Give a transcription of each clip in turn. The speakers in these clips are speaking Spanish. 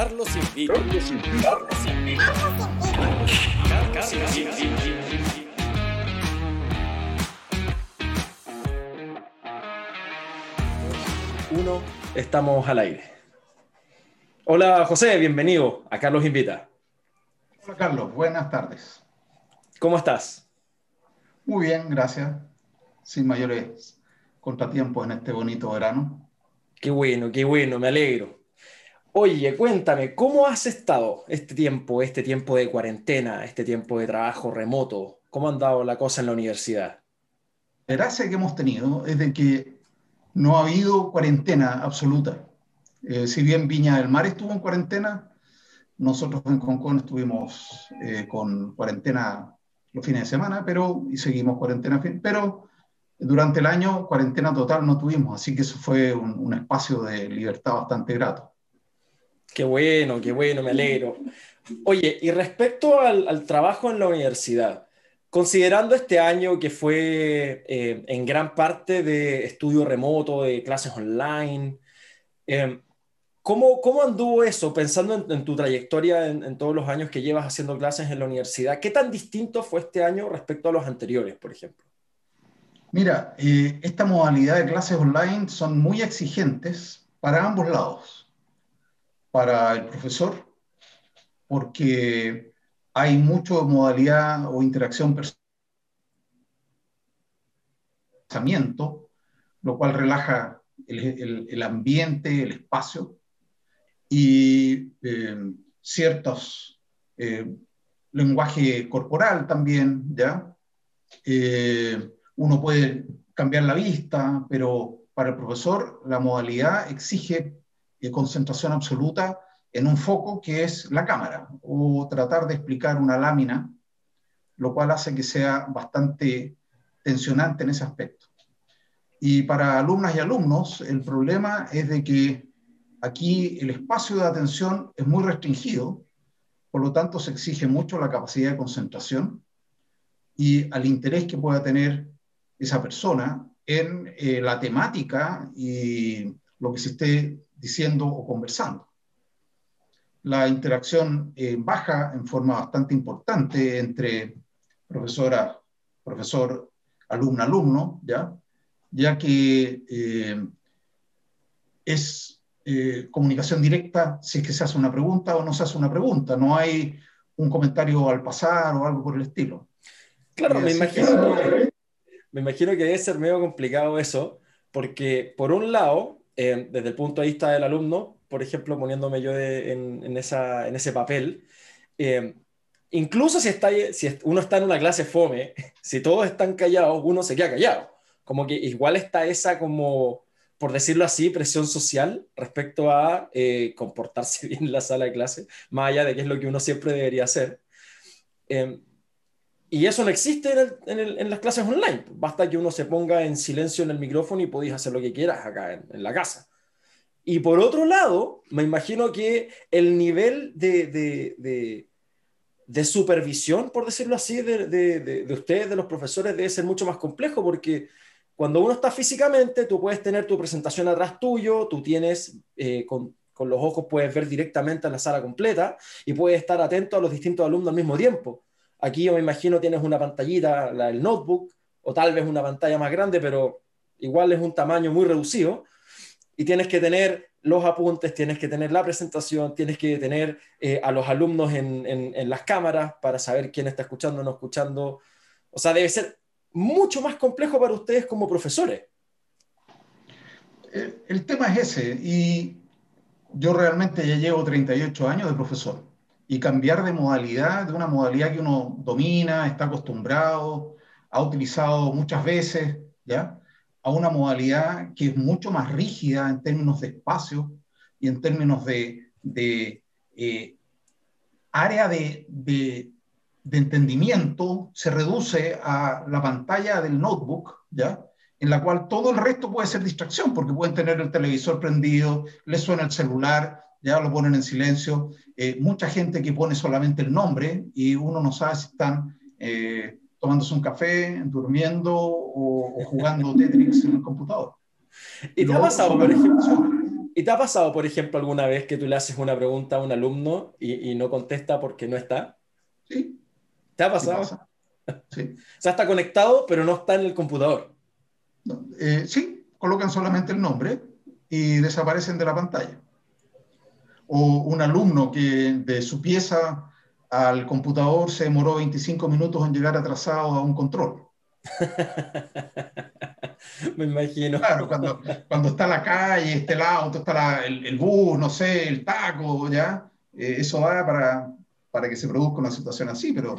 Carlos invita. Carlos invita. Carlos invita. Uno, estamos al aire. Hola José, bienvenido a Carlos Invita. Hola Carlos, buenas tardes. ¿Cómo estás? Muy bien, gracias. Sin mayores contratiempos en este bonito verano. Qué bueno, qué bueno, me alegro. Oye, cuéntame, ¿cómo has estado este tiempo, este tiempo de cuarentena, este tiempo de trabajo remoto? ¿Cómo ha andado la cosa en la universidad? La gracia que hemos tenido es de que no ha habido cuarentena absoluta. Eh, si bien Viña del Mar estuvo en cuarentena, nosotros en Concón estuvimos eh, con cuarentena los fines de semana, pero y seguimos cuarentena, pero durante el año cuarentena total no tuvimos, así que eso fue un, un espacio de libertad bastante grato. Qué bueno, qué bueno, me alegro. Oye, y respecto al, trabajo en la universidad, considerando este año que fue eh, en gran parte de estudio remoto, de clases online, eh, ¿cómo, ¿cómo, anduvo eso? Pensando en, tu trayectoria en, en, todos los años que llevas haciendo clases en la universidad, ¿qué tan distinto fue este año respecto a los anteriores, por ejemplo? Mira, eh, esta modalidad de clases online son muy exigentes para ambos lados para el profesor, porque hay mucho modalidad o interacción pensamiento, lo cual relaja el, ambiente, el espacio, y eh, ciertos eh, lenguaje corporal también, ¿ya? Eh, uno puede cambiar la vista, pero para el profesor la modalidad exige de concentración absoluta en un foco que es la cámara, o tratar de explicar una lámina, lo cual hace que sea bastante tensionante en ese aspecto. Y para alumnas y alumnos, el problema es de que aquí el espacio de atención es muy restringido, por lo tanto se exige mucho la capacidad de concentración y al interés que pueda tener esa persona en eh, la temática y lo que se esté diciendo o conversando. La interacción eh, baja en forma bastante importante entre profesora, profesor, alumno, alumno, ¿ya? ya que eh, es eh, comunicación directa si es que se hace una pregunta o no se hace una pregunta, no hay un comentario al pasar o algo por el estilo. Claro, me imagino, que, me imagino que debe ser medio complicado eso, porque por un lado, eh, desde el punto de vista del alumno, por ejemplo, poniéndome yo de, en, en, esa, en, ese papel, eh, incluso si, está, si uno está en una clase fome, si todos están callados, uno se queda callado. Como que igual está esa como, por decirlo así, presión social respecto a eh, comportarse bien en la sala de clase, más allá de que es lo que uno siempre debería hacer. Eh, y eso no existe en, las clases online. Basta que uno se ponga en silencio en el micrófono y podéis hacer lo que quieras acá en, la casa. Y por otro lado, me imagino que el nivel de supervisión, por decirlo así, de, ustedes, de los profesores, debe ser mucho más complejo porque cuando uno está físicamente, tú puedes tener tu presentación atrás tuyo, tú tienes eh, con, con los ojos, puedes ver directamente a la sala completa y puedes estar atento a los distintos alumnos al mismo tiempo Aquí yo me imagino tienes una pantallita, del notebook, o tal vez una pantalla más grande, pero igual es un tamaño muy reducido. Y tienes que tener los apuntes, tienes que tener la presentación, tienes que tener eh, a los alumnos en, las cámaras para saber quién está escuchando o no escuchando. O sea, debe ser mucho más complejo para ustedes como profesores. El, el tema es ese, y yo realmente ya llevo 38 años de profesor y cambiar de modalidad, de una modalidad que uno domina, está acostumbrado, ha utilizado muchas veces, ¿ya? A una modalidad que es mucho más rígida en términos de espacio y en términos de, de eh, área de, de, entendimiento, se reduce a la pantalla del notebook, ¿ya? En la cual todo el resto puede ser distracción, porque pueden tener el televisor prendido, les suena el celular, ya lo ponen en silencio. Eh, mucha gente que pone solamente el nombre y uno no sabe si están eh, tomándose un café, durmiendo o, o jugando Tetris en el computador. ¿Y te, ha pasado, por ejemplo, ¿Y te ha pasado, por ejemplo, alguna vez que tú le haces una pregunta a un alumno y, no contesta porque no está? Sí. ¿Te ha pasado? Sí. o sea, está conectado, pero no está en el computador. Eh, sí, colocan solamente el nombre y desaparecen de la pantalla. O un alumno que de su pieza al computador se demoró 25 minutos en llegar atrasado a un control. Me imagino. Claro, cuando, cuando está la calle, está el auto, está el, bus, no sé, el taco, ¿ya? Eh, eso va para, para que se produzca una situación así, pero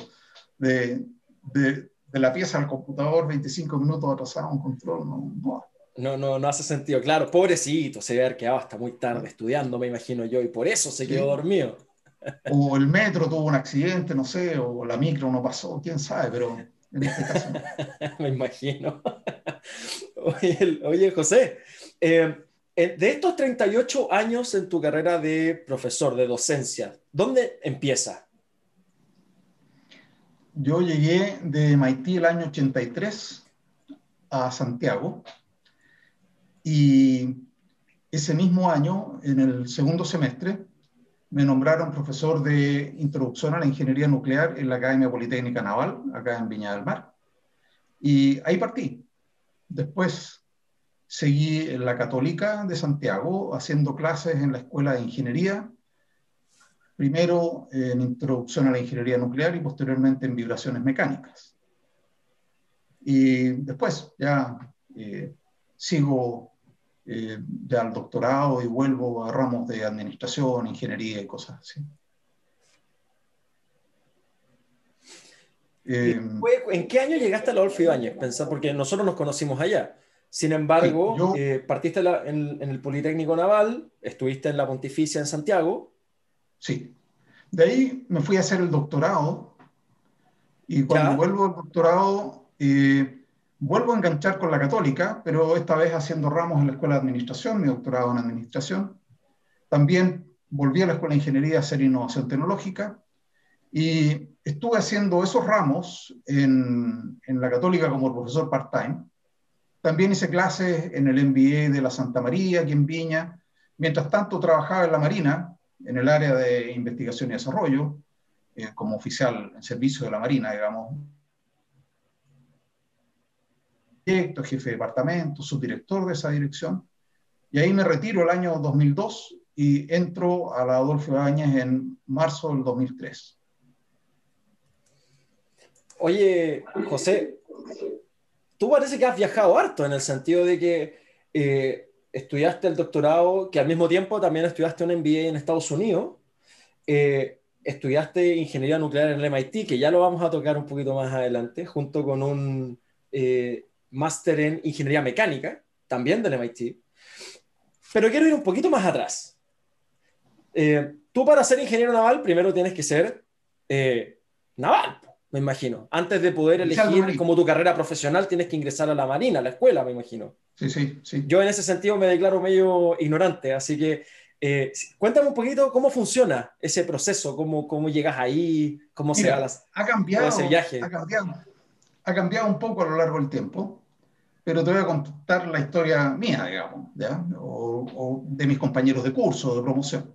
de, de, de la pieza al computador, 25 minutos atrasado un control, no, no. No, no, no hace sentido. Claro, pobrecito, se haber quedado hasta muy tarde estudiando, me imagino yo, y por eso se quedó dormido. O el metro tuvo un accidente, no sé, o la micro no pasó, quién sabe, pero en este caso Me imagino. Oye, José, eh, eh, de estos 38 años en tu carrera de profesor, de docencia, ¿dónde empieza? Yo llegué de Haití el año 83 a Santiago y ese mismo año, en el segundo semestre, me nombraron profesor de introducción a la ingeniería nuclear en la Academia Politécnica Naval, acá en Viña del Mar. Y ahí partí. Después seguí en la Católica de Santiago haciendo clases en la Escuela de Ingeniería, primero en introducción a la ingeniería nuclear y posteriormente en vibraciones mecánicas. Y después ya eh, sigo eh, ya al doctorado y vuelvo a ramos de administración, ingeniería y cosas así. Eh, ¿En qué año llegaste a la Adolfo Ibáñez? Pensá, porque nosotros nos conocimos allá. Sin embargo, eh, partiste en, el Politécnico Naval, estuviste en la Pontificia en Santiago. Sí. De ahí me fui a hacer el doctorado y cuando vuelvo al doctorado eh, Vuelvo a enganchar con la católica, pero esta vez haciendo ramos en la Escuela de Administración, mi doctorado en Administración. También volví a la Escuela de Ingeniería a hacer innovación tecnológica y estuve haciendo esos ramos en, en la católica como profesor part-time. También hice clases en el MBA de la Santa María, aquí en Viña. Mientras tanto, trabajaba en la Marina, en el área de investigación y desarrollo, eh, como oficial en servicio de la Marina, digamos, jefe de departamento, subdirector de esa dirección. Y ahí me retiro el año 2002 y entro a la Adolfo Ibáñez en marzo del 2003. Oye, José, tú parece que has viajado harto en el sentido de que eh, estudiaste el doctorado, que al mismo tiempo también estudiaste un MBA en Estados Unidos, eh, estudiaste ingeniería nuclear en el MIT, que ya lo vamos a tocar un poquito más adelante, junto con un eh, máster en ingeniería mecánica, también del MIT. Pero quiero ir un poquito más atrás. Eh, tú para ser ingeniero naval primero tienes que ser eh, naval, me imagino. Antes de poder elegir como tu carrera profesional tienes que ingresar a la marina, a la escuela, me imagino. Sí, sí, sí. Yo en ese sentido me declaro medio ignorante, así que eh, cuéntame un poquito cómo funciona ese proceso, cómo, cómo llegas ahí, cómo se ha, ha cambiado, ese viaje. Ha cambiado, ha cambiado un poco a lo largo del tiempo pero te voy a contar la historia mía, digamos, O, de mis compañeros de curso, de promoción.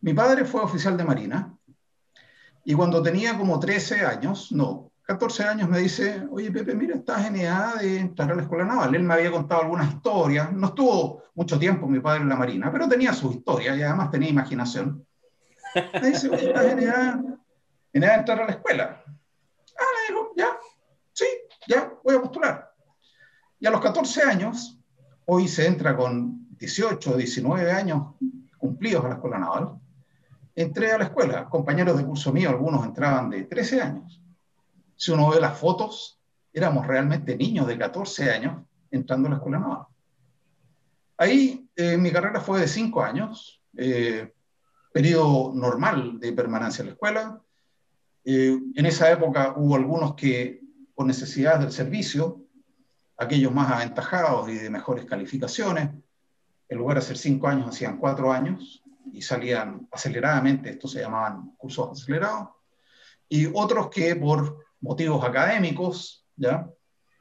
Mi padre fue oficial de Marina y cuando tenía como 13 años, no, 14 años, me dice, oye Pepe, mira, estás en edad de entrar a la escuela naval. Él me había contado algunas historias, no estuvo mucho tiempo mi padre en la Marina, pero tenía sus historias y además tenía imaginación. Me dice, oye, estás en edad, en edad de entrar a la escuela. Ah, le digo, ya, ya, voy a postular. Y a los 14 años, hoy se entra con 18 o 19 años cumplidos a la escuela naval, entré a la escuela. Compañeros de curso mío, algunos entraban de 13 años. Si uno ve las fotos, éramos realmente niños de 14 años entrando a la escuela naval. Ahí eh, mi carrera fue de 5 años, eh, periodo normal de permanencia en la escuela. Eh, en esa época hubo algunos que, por necesidades del servicio, aquellos más aventajados y de mejores calificaciones, en lugar de hacer cinco años, hacían cuatro años y salían aceleradamente, estos se llamaban cursos acelerados, y otros que por motivos académicos, ¿ya?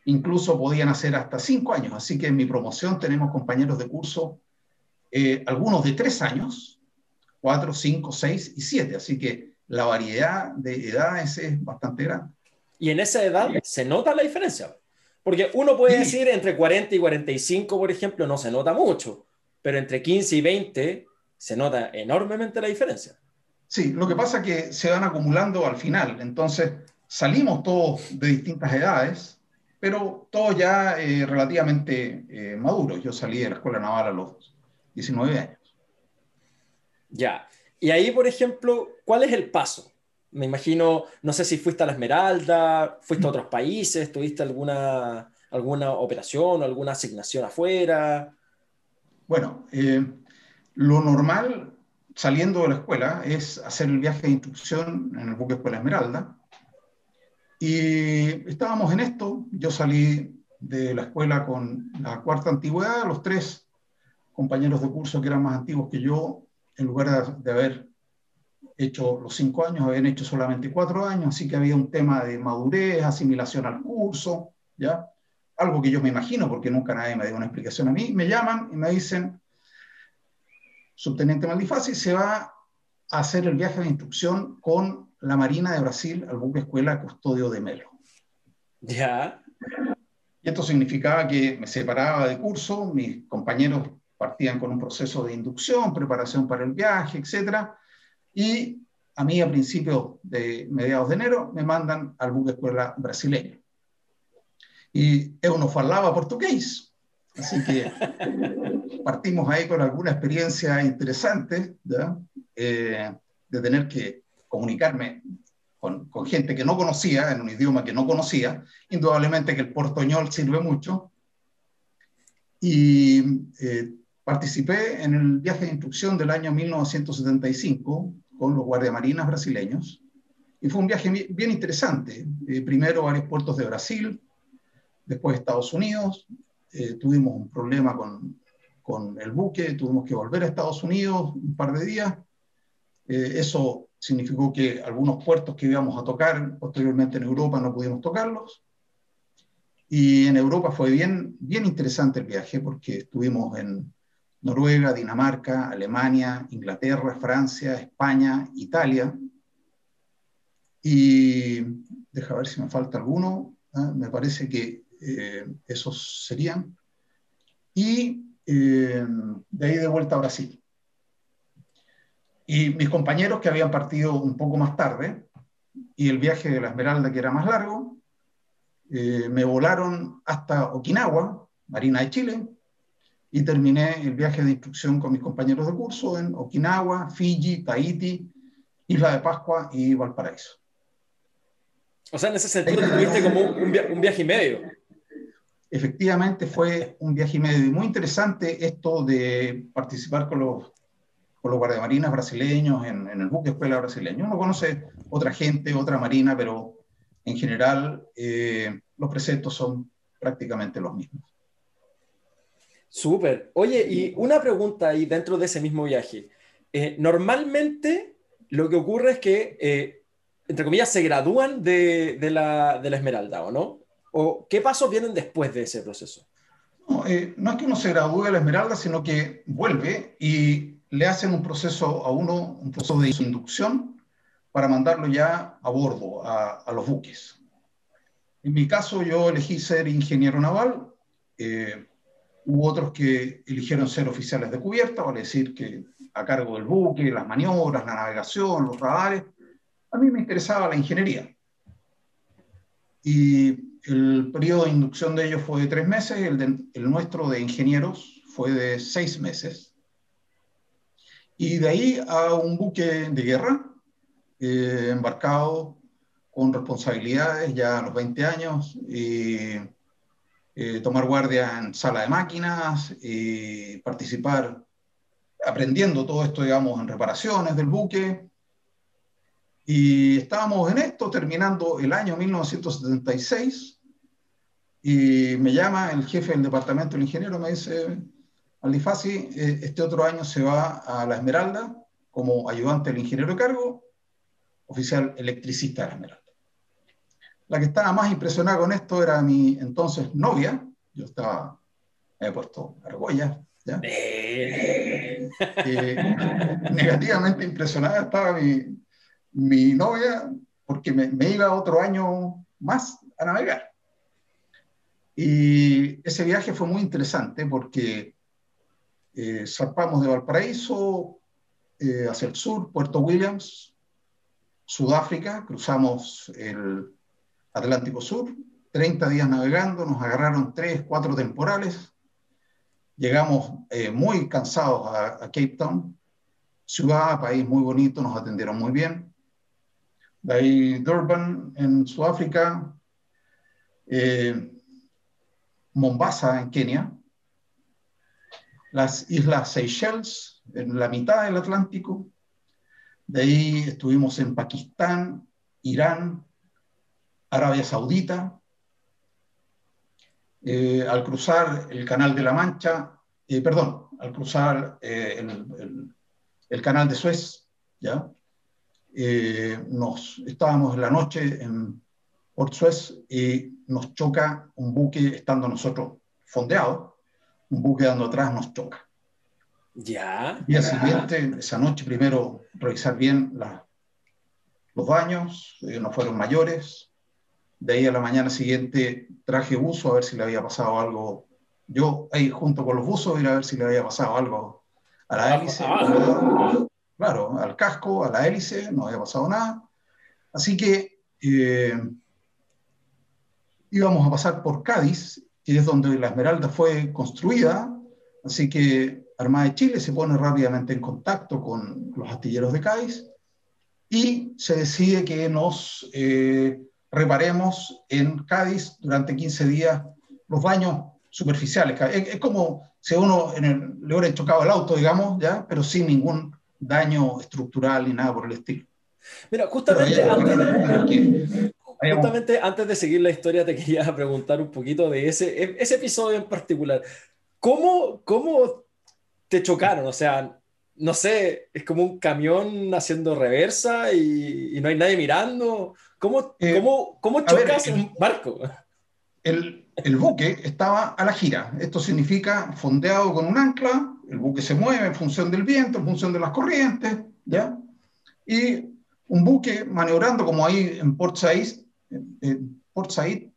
incluso podían hacer hasta cinco años. Así que en mi promoción tenemos compañeros de curso eh, algunos de tres años, cuatro, cinco, seis y siete. Así que la variedad de edades es bastante grande. Y en esa edad se nota la diferencia. Porque uno puede decir entre 40 y 45, por ejemplo, no se nota mucho, pero entre 15 y 20 se nota enormemente la diferencia. Sí, lo que pasa es que se van acumulando al final. Entonces, salimos todos de distintas edades, pero todos ya eh, relativamente eh, maduros. Yo salí de la escuela naval a los 19 años. Ya. Y ahí, por ejemplo, ¿cuál es el paso? Me imagino, no sé si fuiste a la Esmeralda, fuiste a otros países, tuviste alguna, alguna operación o alguna asignación afuera. Bueno, eh, lo normal saliendo de la escuela es hacer el viaje de instrucción en el buque Escuela Esmeralda. Y estábamos en esto, yo salí de la escuela con la cuarta antigüedad, los tres compañeros de curso que eran más antiguos que yo, en lugar de, de haber hecho los cinco años, habían hecho solamente cuatro años, así que había un tema de madurez, asimilación al curso, ¿ya? Algo que yo me imagino, porque nunca nadie me dio una explicación a mí. Me llaman y me dicen, subteniente Maldifasi se va a hacer el viaje de instrucción con la Marina de Brasil al buque escuela Custodio de Melo. Ya. Y esto significaba que me separaba de curso, mis compañeros partían con un proceso de inducción, preparación para el viaje, etcétera y a mí a principios de mediados de enero me mandan al buque escuela brasileño. Y yo no falaba portugués, así que partimos ahí con alguna experiencia interesante eh, de tener que comunicarme con, con, gente que no conocía, en un idioma que no conocía. Indudablemente que el portoñol sirve mucho. Y eh, Participé en el viaje de instrucción del año 1975 con los guardiamarinas brasileños y fue un viaje bien interesante. Eh, primero varios puertos de Brasil, después Estados Unidos. Eh, tuvimos un problema con, con, el buque, tuvimos que volver a Estados Unidos un par de días. Eh, eso significó que algunos puertos que íbamos a tocar posteriormente en Europa no pudimos tocarlos. Y en Europa fue bien, bien interesante el viaje porque estuvimos en, Noruega, Dinamarca, Alemania, Inglaterra, Francia, España, Italia. Y deja ver si me falta alguno. ¿ah? Me parece que eh, esos serían. Y eh, de ahí de vuelta a Brasil. Y mis compañeros que habían partido un poco más tarde, y el viaje de la Esmeralda que era más largo, eh, me volaron hasta Okinawa, Marina de Chile, y terminé el viaje de instrucción con mis compañeros de curso en Okinawa, Fiji, Tahiti, Isla de Pascua y Valparaíso. O sea, en ese sentido tuviste como un, viaje y medio. Efectivamente fue un viaje y medio y muy interesante esto de participar con los, con los guardiamarinas brasileños en, en, el buque escuela brasileño. Uno conoce otra gente, otra marina, pero en general eh, los preceptos son prácticamente los mismos. Súper. Oye, y una pregunta ahí dentro de ese mismo viaje. Eh, normalmente lo que ocurre es que, eh, entre comillas, se gradúan de, la, Esmeralda, ¿o no? ¿O qué pasos vienen después de ese proceso? No, eh, no es que uno se gradúe de la Esmeralda, sino que vuelve y le hacen un proceso a uno, un proceso de inducción para mandarlo ya a bordo, a, a los buques. En mi caso, yo elegí ser ingeniero naval. Eh, Hubo otros que eligieron ser oficiales de cubierta, vale decir que a cargo del buque, las maniobras, la navegación, los radares. A mí me interesaba la ingeniería. Y el periodo de inducción de ellos fue de tres meses, el, el nuestro de ingenieros fue de seis meses. Y de ahí a un buque de guerra, eh, embarcado con responsabilidades ya a los 20 años, y eh, tomar guardia en sala de máquinas, participar aprendiendo todo esto, digamos, en reparaciones del buque. Y estábamos en esto terminando el año 1976 y me llama el jefe del departamento, el ingeniero, me dice, Aldifasi, eh, este otro año se va a la Esmeralda como ayudante del ingeniero de cargo, oficial electricista de la Esmeralda. La que estaba más impresionada con esto era mi entonces novia. Yo estaba, me he puesto argollas, Eh, negativamente impresionada estaba mi, mi novia porque me, me, iba otro año más a navegar. Y ese viaje fue muy interesante porque eh, zarpamos de Valparaíso eh, hacia el sur, Puerto Williams, Sudáfrica, cruzamos el Atlántico Sur, 30 días navegando, nos agarraron 3, 4 temporales, llegamos eh, muy cansados a, Cape Town, ciudad, país muy bonito, nos atendieron muy bien. De ahí Durban en Sudáfrica, eh, Mombasa en Kenia, las Islas Seychelles en la mitad del Atlántico, de ahí estuvimos en Pakistán, Irán, Arabia Saudita. Eh, al cruzar el Canal de la Mancha, eh, perdón, al cruzar eh, el, el, Canal de Suez, ¿ya? nos, estábamos en la noche en Port Suez y nos choca un buque, estando nosotros fondeados, un buque dando atrás nos choca. Ya. Día siguiente, esa noche, primero revisar bien la, los daños, eh, no fueron mayores. De ahí a la mañana siguiente traje buzo a ver si le había pasado algo. Yo ahí junto con los buzos ir a ver si le había pasado algo a la hélice. Ah. Claro, al casco, a la hélice, no había pasado nada. Así que eh, íbamos a pasar por Cádiz, que es donde la Esmeralda fue construida. Así que Armada de Chile se pone rápidamente en contacto con los astilleros de Cádiz y se decide que nos eh, reparemos en Cádiz durante 15 días los daños superficiales. Es, como si uno en el, le hubiera chocado el auto, digamos, ¿ya? pero sin ningún daño estructural ni nada por el estilo. Mira, justamente antes, justamente antes de seguir la historia te quería preguntar un poquito de ese, ese episodio en particular. ¿Cómo, cómo te chocaron, o sea, no sé, es como un camión haciendo reversa y, no hay nadie mirando. ¿Cómo, eh, cómo, cómo chocas en un barco? El, el, buque estaba a la gira. Esto significa fondeado con un ancla, el buque se mueve en función del viento, en función de las corrientes, ¿ya? Y un buque maniobrando como ahí en Port Said, Port Said,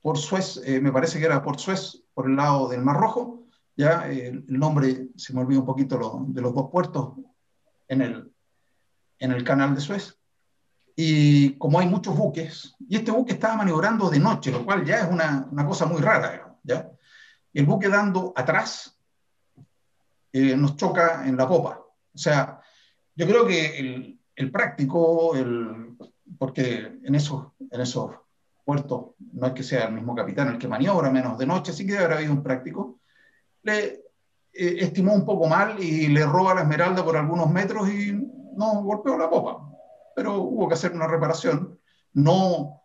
Port Suez, eh, me parece que era Port Suez, por el lado del Mar Rojo, ya el nombre, se me olvidó un poquito de los dos puertos en el, en el canal de Suez. Y como hay muchos buques, y este buque estaba maniobrando de noche, lo cual ya es una, una cosa muy rara, ¿ya? El buque dando atrás eh, nos choca en la popa. O sea, yo creo que el, el práctico, el, porque en esos, en esos puertos no es que sea el mismo capitán el que maniobra, menos de noche, sí que debe haber habido un práctico, le eh, estimó un poco mal y le roba la esmeralda por algunos metros y no golpeó la popa. Pero hubo que hacer una reparación, no,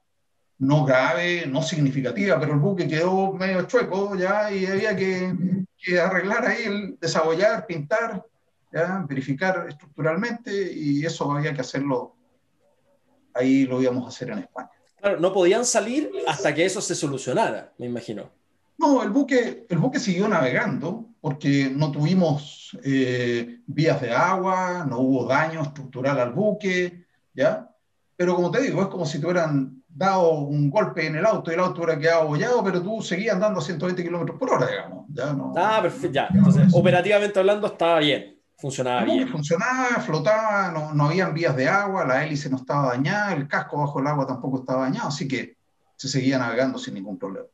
no grave, no significativa, pero el buque quedó medio chueco ya y había que, que arreglar ahí, el, desabollar, pintar, ¿ya? verificar estructuralmente y eso había que hacerlo, ahí lo íbamos a hacer en España. Claro, no podían salir hasta que eso se solucionara, me imagino. No, el buque, el buque siguió navegando porque no tuvimos eh, vías de agua, no hubo daño estructural al buque, ¿ya? Pero como te digo, es como si te hubieran dado un golpe en el auto y el auto hubiera quedado abollado, pero tú seguías andando a 120 kilómetros por hora, digamos. ¿ya? No, ah, perfecto, ya. Entonces, operativamente hablando, estaba bien, funcionaba el bien. Funcionaba, flotaba, no, no habían vías de agua, la hélice no estaba dañada, el casco bajo el agua tampoco estaba dañado, así que se seguía navegando sin ningún problema.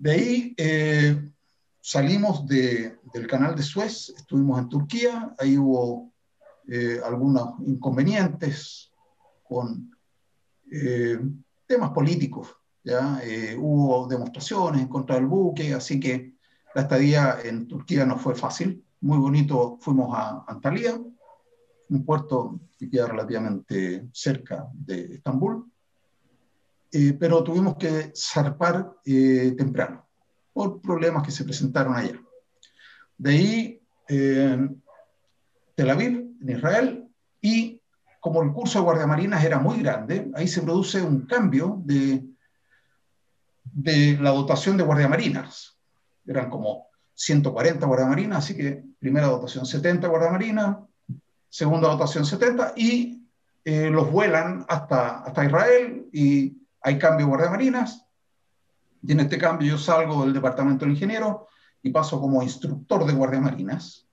De ahí eh, salimos del canal de Suez, estuvimos en Turquía, ahí hubo eh, algunos inconvenientes con eh, temas políticos, ¿ya? hubo demostraciones en contra del buque, así que la estadía en Turquía no fue fácil, muy bonito, fuimos a Antalya, un puerto que queda relativamente cerca de Estambul, eh, pero tuvimos que zarpar eh, temprano por problemas que se presentaron allá. De ahí, eh, Tel Aviv, en Israel, y como el curso de guardiamarinas era muy grande, ahí se produce un cambio de, de la dotación de guardiamarinas. Eran como 140 guardiamarinas, así que primera dotación 70 guardiamarinas, segunda dotación 70, y eh, los vuelan hasta, hasta Israel y hay cambio de guardiamarinas. Y en este cambio yo salgo del departamento de ingeniero y paso como instructor de guardiamarinas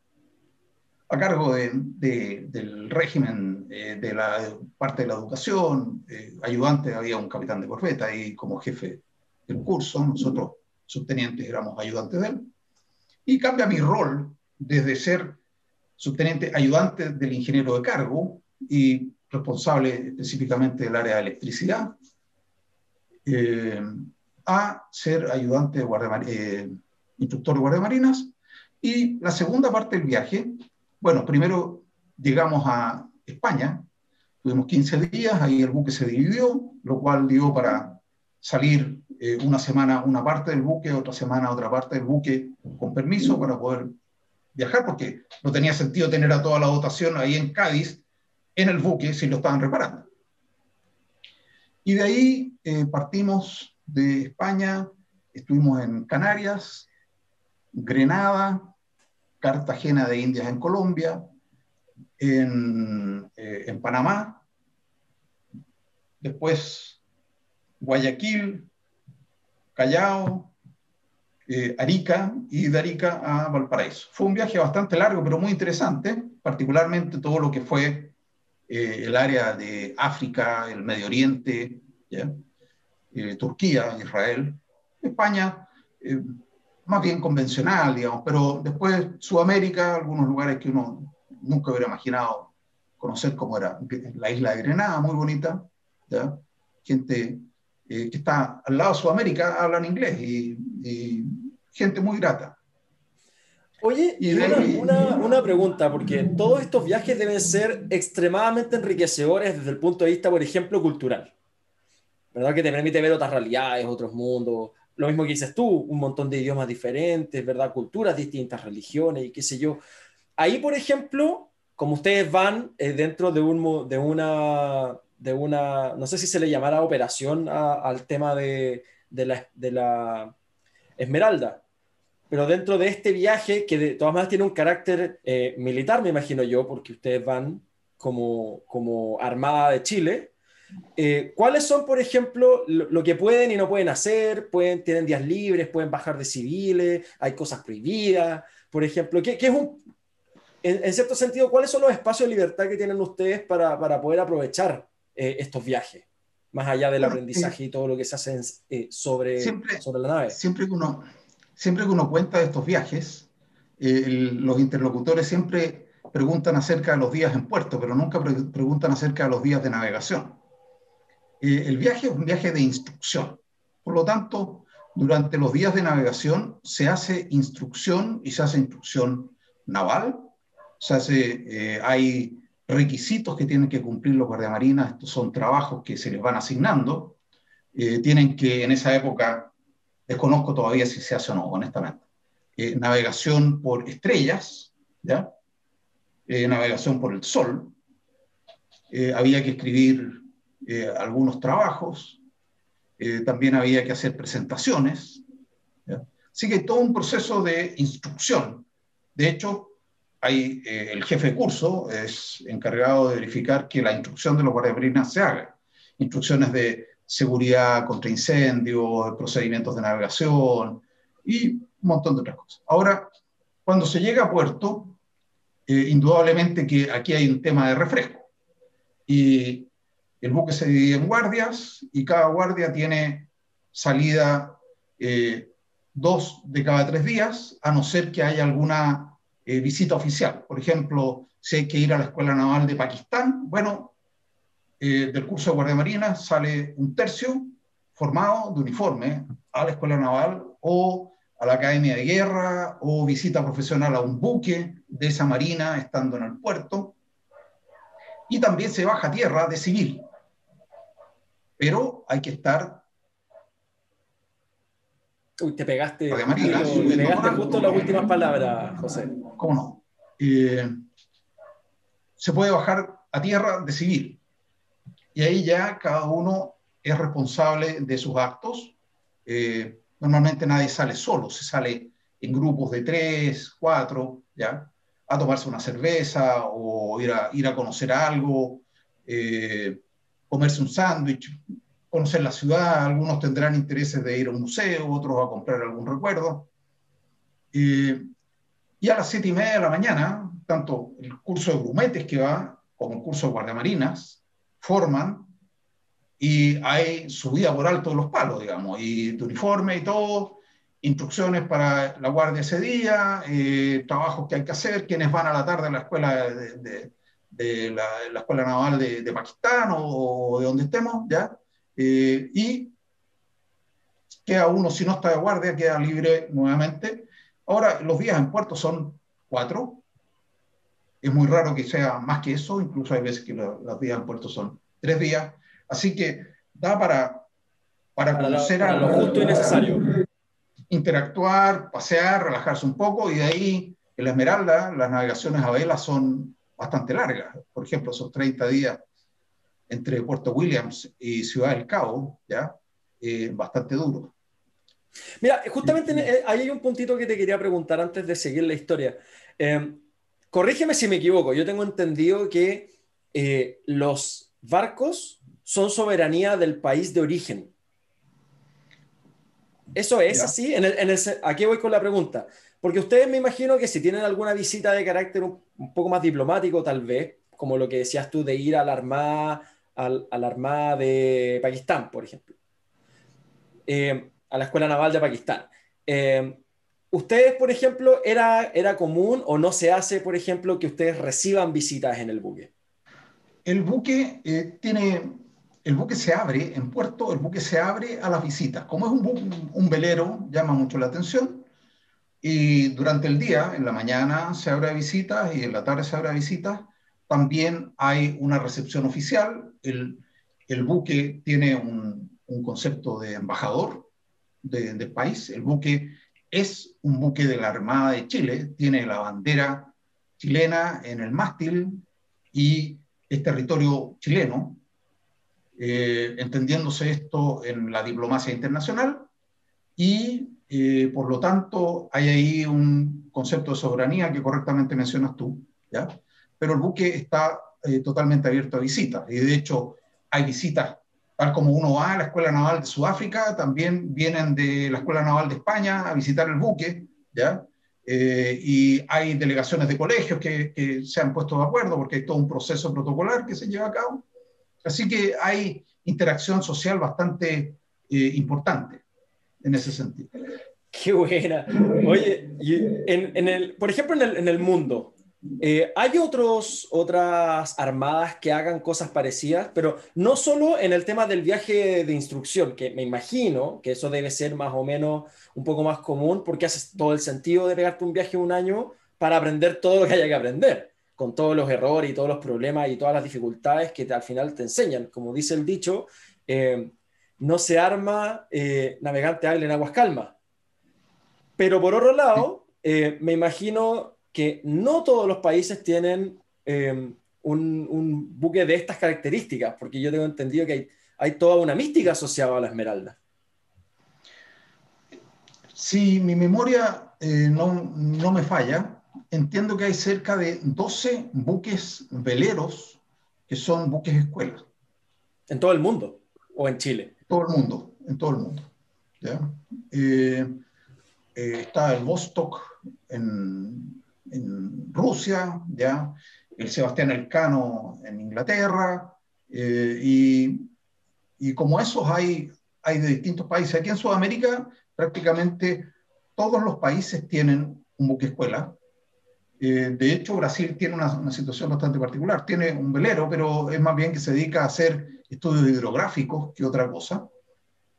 a cargo del régimen eh, de la parte de la educación, eh, ayudante había un capitán de corbeta y como jefe del curso, nosotros subtenientes éramos ayudantes de él, y cambia mi rol desde ser subteniente ayudante del ingeniero de cargo y responsable específicamente del área de electricidad, eh, a ser ayudante de instructor de guardiamarinas. Y la segunda parte del viaje bueno, primero llegamos a España, tuvimos 15 días, ahí el buque se dividió, lo cual dio para salir eh, una semana una parte del buque, otra semana otra parte del buque con permiso para poder viajar, porque no tenía sentido tener a toda la dotación ahí en Cádiz, en el buque, si lo estaban reparando. Y de ahí eh, partimos de España, estuvimos en Canarias, Grenada, Cartagena de Indias en Colombia, en, eh, Panamá, después Guayaquil, Callao, eh, Arica y de Arica a Valparaíso. Fue un viaje bastante largo, pero muy interesante, particularmente todo lo que fue eh, el área de África, el Medio Oriente, Turquía, Israel, España más bien convencional, digamos, pero después Sudamérica, algunos lugares que uno nunca hubiera imaginado conocer, como era la isla de Grenada, muy bonita, ¿ya? gente eh, que está al lado de Sudamérica, hablan inglés y, gente muy grata. Oye, y una, una, pregunta, porque todos estos viajes deben ser extremadamente enriquecedores desde el punto de vista, por ejemplo, cultural. ¿Verdad? Que te permite ver otras realidades, otros mundos, lo mismo que dices tú, un montón de idiomas diferentes, ¿verdad? Culturas distintas, religiones y qué sé yo. Ahí, por ejemplo, como ustedes van eh, dentro de, un, de, una, de una, no sé si se le llamará operación al tema de, de, la, de la Esmeralda, pero dentro de este viaje, que de todas maneras tiene un carácter eh, militar, me imagino yo, porque ustedes van como, como Armada de Chile, eh, ¿Cuáles son, por ejemplo, lo, que pueden y no pueden hacer? Pueden, ¿Tienen días libres? ¿Pueden bajar de civiles? ¿Hay cosas prohibidas? Por ejemplo, ¿qué, es un, en, cierto sentido, cuáles son los espacios de libertad que tienen ustedes para, para poder aprovechar eh, estos viajes? Más allá del aprendizaje y todo lo que se hace eh, sobre, sobre la nave. Siempre que, uno, siempre que uno cuenta de estos viajes, los interlocutores siempre preguntan acerca de los días en puerto, pero nunca preguntan acerca de los días de navegación. Eh, el viaje es un viaje de instrucción. Por lo tanto, durante los días de navegación se hace instrucción y se hace instrucción naval, se hace, eh, hay requisitos que tienen que cumplir los guardiamarinas, estos son trabajos que se les van asignando, eh, tienen que en esa época, desconozco todavía si se hace o no, honestamente, navegación por estrellas, ¿ya? navegación por el sol, había que escribir eh, algunos trabajos, eh, también había que hacer presentaciones. Así que todo un proceso de instrucción. De hecho, hay, eh, el jefe de curso es encargado de verificar que la instrucción de los guardiamarinas se haga. Instrucciones de seguridad contra incendios, procedimientos de navegación y un montón de otras cosas. Ahora, cuando se llega a puerto, indudablemente que aquí hay un tema de refresco. Y el buque se divide en guardias y cada guardia tiene salida eh, dos de cada tres días, a no ser que haya alguna eh, visita oficial. Por ejemplo, si hay que ir a la Escuela Naval de Pakistán, bueno, eh, del curso de Guardia Marina sale un tercio formado de uniforme a la Escuela Naval o a la Academia de Guerra o visita profesional a un buque de esa marina estando en el puerto. Y también se baja a tierra de civil pero hay que estar... Uy, te pegaste, te pegaste justo las últimas palabras, José. ¿Cómo no? Eh, se puede bajar a tierra de civil. Y ahí ya cada uno es responsable de sus actos. Eh, normalmente nadie sale solo, se sale en grupos de tres, cuatro, ¿ya? A tomarse una cerveza o ir a, ir a conocer algo, eh, comerse un sándwich, conocer la ciudad, algunos tendrán intereses de ir a un museo, otros a comprar algún recuerdo. Eh, y a las siete y media de la mañana, tanto el curso de grumetes que va como el curso de guardiamarinas forman y hay subida por alto los palos, digamos, y de uniforme y todo, instrucciones para la guardia ese día, eh, trabajos que hay que hacer, quienes van a la tarde a la escuela de, de, la, escuela naval de, de, Pakistán o de donde estemos, ¿ya? Eh, y queda uno, si no está de guardia, queda libre nuevamente. Ahora, los días en puerto son cuatro. Es muy raro que sea más que eso, incluso hay veces que los días en puerto son tres días. Así que da para, para, conocer a lo justo y necesario. Interactuar, pasear, relajarse un poco y de ahí en la Esmeralda las navegaciones a vela son bastante largas. Por ejemplo, esos 30 días entre Puerto Williams y Ciudad del Cabo, ¿ya? Eh, bastante duro. Mira, justamente eh, ahí hay un puntito que te quería preguntar antes de seguir la historia. Eh, corrígeme si me equivoco, yo tengo entendido que los barcos son soberanía del país de origen. ¿Eso es así? En aquí voy con la pregunta. Porque ustedes me imagino que si tienen alguna visita de carácter un, un poco más diplomático, tal vez, como lo que decías tú de ir a la Armada al, a la Armada de Pakistán, por ejemplo, eh, a la Escuela Naval de Pakistán. Eh, ¿Ustedes, por ejemplo, era, era común o no se hace, por ejemplo, que ustedes reciban visitas en el buque? El buque eh, tiene, el buque se abre en puerto, el buque se abre a las visitas. Como es un, un velero, llama mucho la atención. Y durante el día, en la mañana se abre a visitas y en la tarde se abre a visitas. También hay una recepción oficial. El, el buque tiene un, un, concepto de embajador de país. El buque es un buque de la Armada de Chile, tiene la bandera chilena en el mástil y es territorio chileno, eh, entendiéndose esto en la diplomacia internacional, y eh, por lo tanto hay ahí un concepto de soberanía que correctamente mencionas tú, ¿ya? pero el buque está eh, totalmente abierto a visitas. Y de hecho, hay visitas, tal como uno va a la Escuela Naval de Sudáfrica, también vienen de la Escuela Naval de España a visitar el buque, ¿ya? Eh, y hay delegaciones de colegios que, que, se han puesto de acuerdo porque hay todo un proceso protocolar que se lleva a cabo. Así que hay interacción social bastante eh, importante en ese sentido. Qué buena. Oye, en, en el, por ejemplo, en el, en el mundo, eh, hay otros, otras armadas que hagan cosas parecidas, pero no solo en el tema del viaje de instrucción, que me imagino que eso debe ser más o menos un poco más común, porque hace todo el sentido de pegarte un viaje un año para aprender todo lo que haya que aprender, con todos los errores y todos los problemas y todas las dificultades que al final te enseñan. Como dice el dicho, eh, no se arma eh, navegante hábil en aguas calmas. Pero por otro lado, me imagino que no todos los países tienen eh, un, buque de estas características, porque yo tengo entendido que hay, hay toda una mística asociada a la Esmeralda. Si mi memoria eh, no, no, me falla, entiendo que hay cerca de 12 buques veleros que son buques escuelas. ¿En todo el mundo o en Chile? Todo el mundo, en todo el mundo. Eh, está el Vostok en, en Rusia, ¿ya? el Sebastián Elcano en Inglaterra, eh, y, y, como esos hay, hay de distintos países. Aquí en Sudamérica prácticamente todos los países tienen un buque escuela. Eh, de hecho, Brasil tiene una, una, situación bastante particular. Tiene un velero, pero es más bien que se dedica a hacer estudios hidrográficos que otra cosa.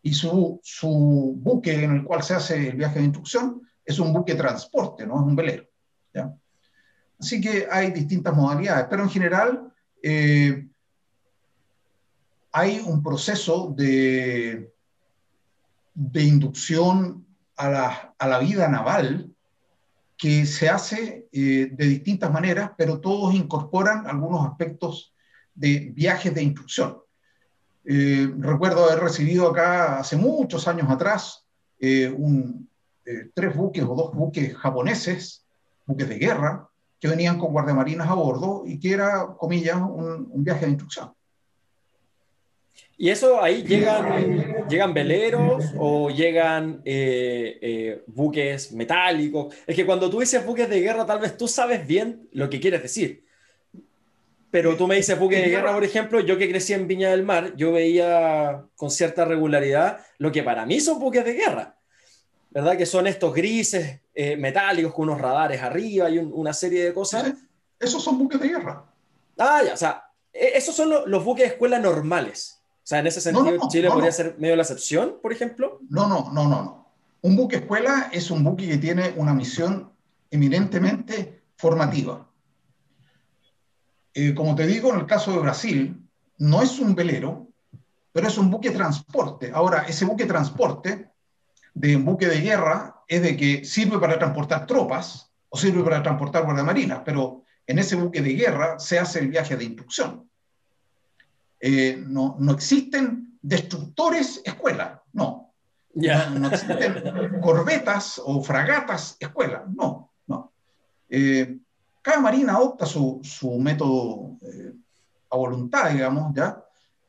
Y su, su buque en el cual se hace el viaje de instrucción es un buque transporte, no es un velero. Así que hay distintas modalidades, pero en general eh, hay un proceso de, inducción a la, vida naval que se hace eh, de distintas maneras, pero todos incorporan algunos aspectos de viajes de instrucción. Eh, recuerdo haber recibido acá hace muchos años atrás tres buques o dos buques japoneses, buques de guerra, que venían con guardiamarinas a bordo y que era, comillas, un, viaje de instrucción. ¿Y eso ahí llegan, llegan veleros o llegan eh, eh, buques metálicos? Es que cuando tú dices buques de guerra, tal vez tú sabes bien lo que quieres decir. Pero tú me dices buques de guerra, por ejemplo, yo que crecí en Viña del Mar, yo veía con cierta regularidad lo que para mí son buques de guerra. ¿verdad? Que son estos grises eh, metálicos con unos radares arriba y una serie de cosas. Esos son buques de guerra. Ah, ya, o sea, e, esos son los buques de escuela normales. O sea, en ese sentido, Chile podría ser medio la excepción, por ejemplo. No, no, no, no, no. Un buque escuela es un buque que tiene una misión eminentemente formativa. Eh, como te digo, en el caso de Brasil, no es un velero, pero es un buque transporte. Ahora, ese buque transporte de un buque de guerra es de que sirve para transportar tropas o sirve para transportar guardamarinas, pero en ese buque de guerra se hace el viaje de instrucción. Eh, no, no, existen destructores escuela, no. no. existen corbetas o fragatas escuela, no, no. Eh, cada marina adopta su, su método eh, a voluntad, digamos, ¿ya?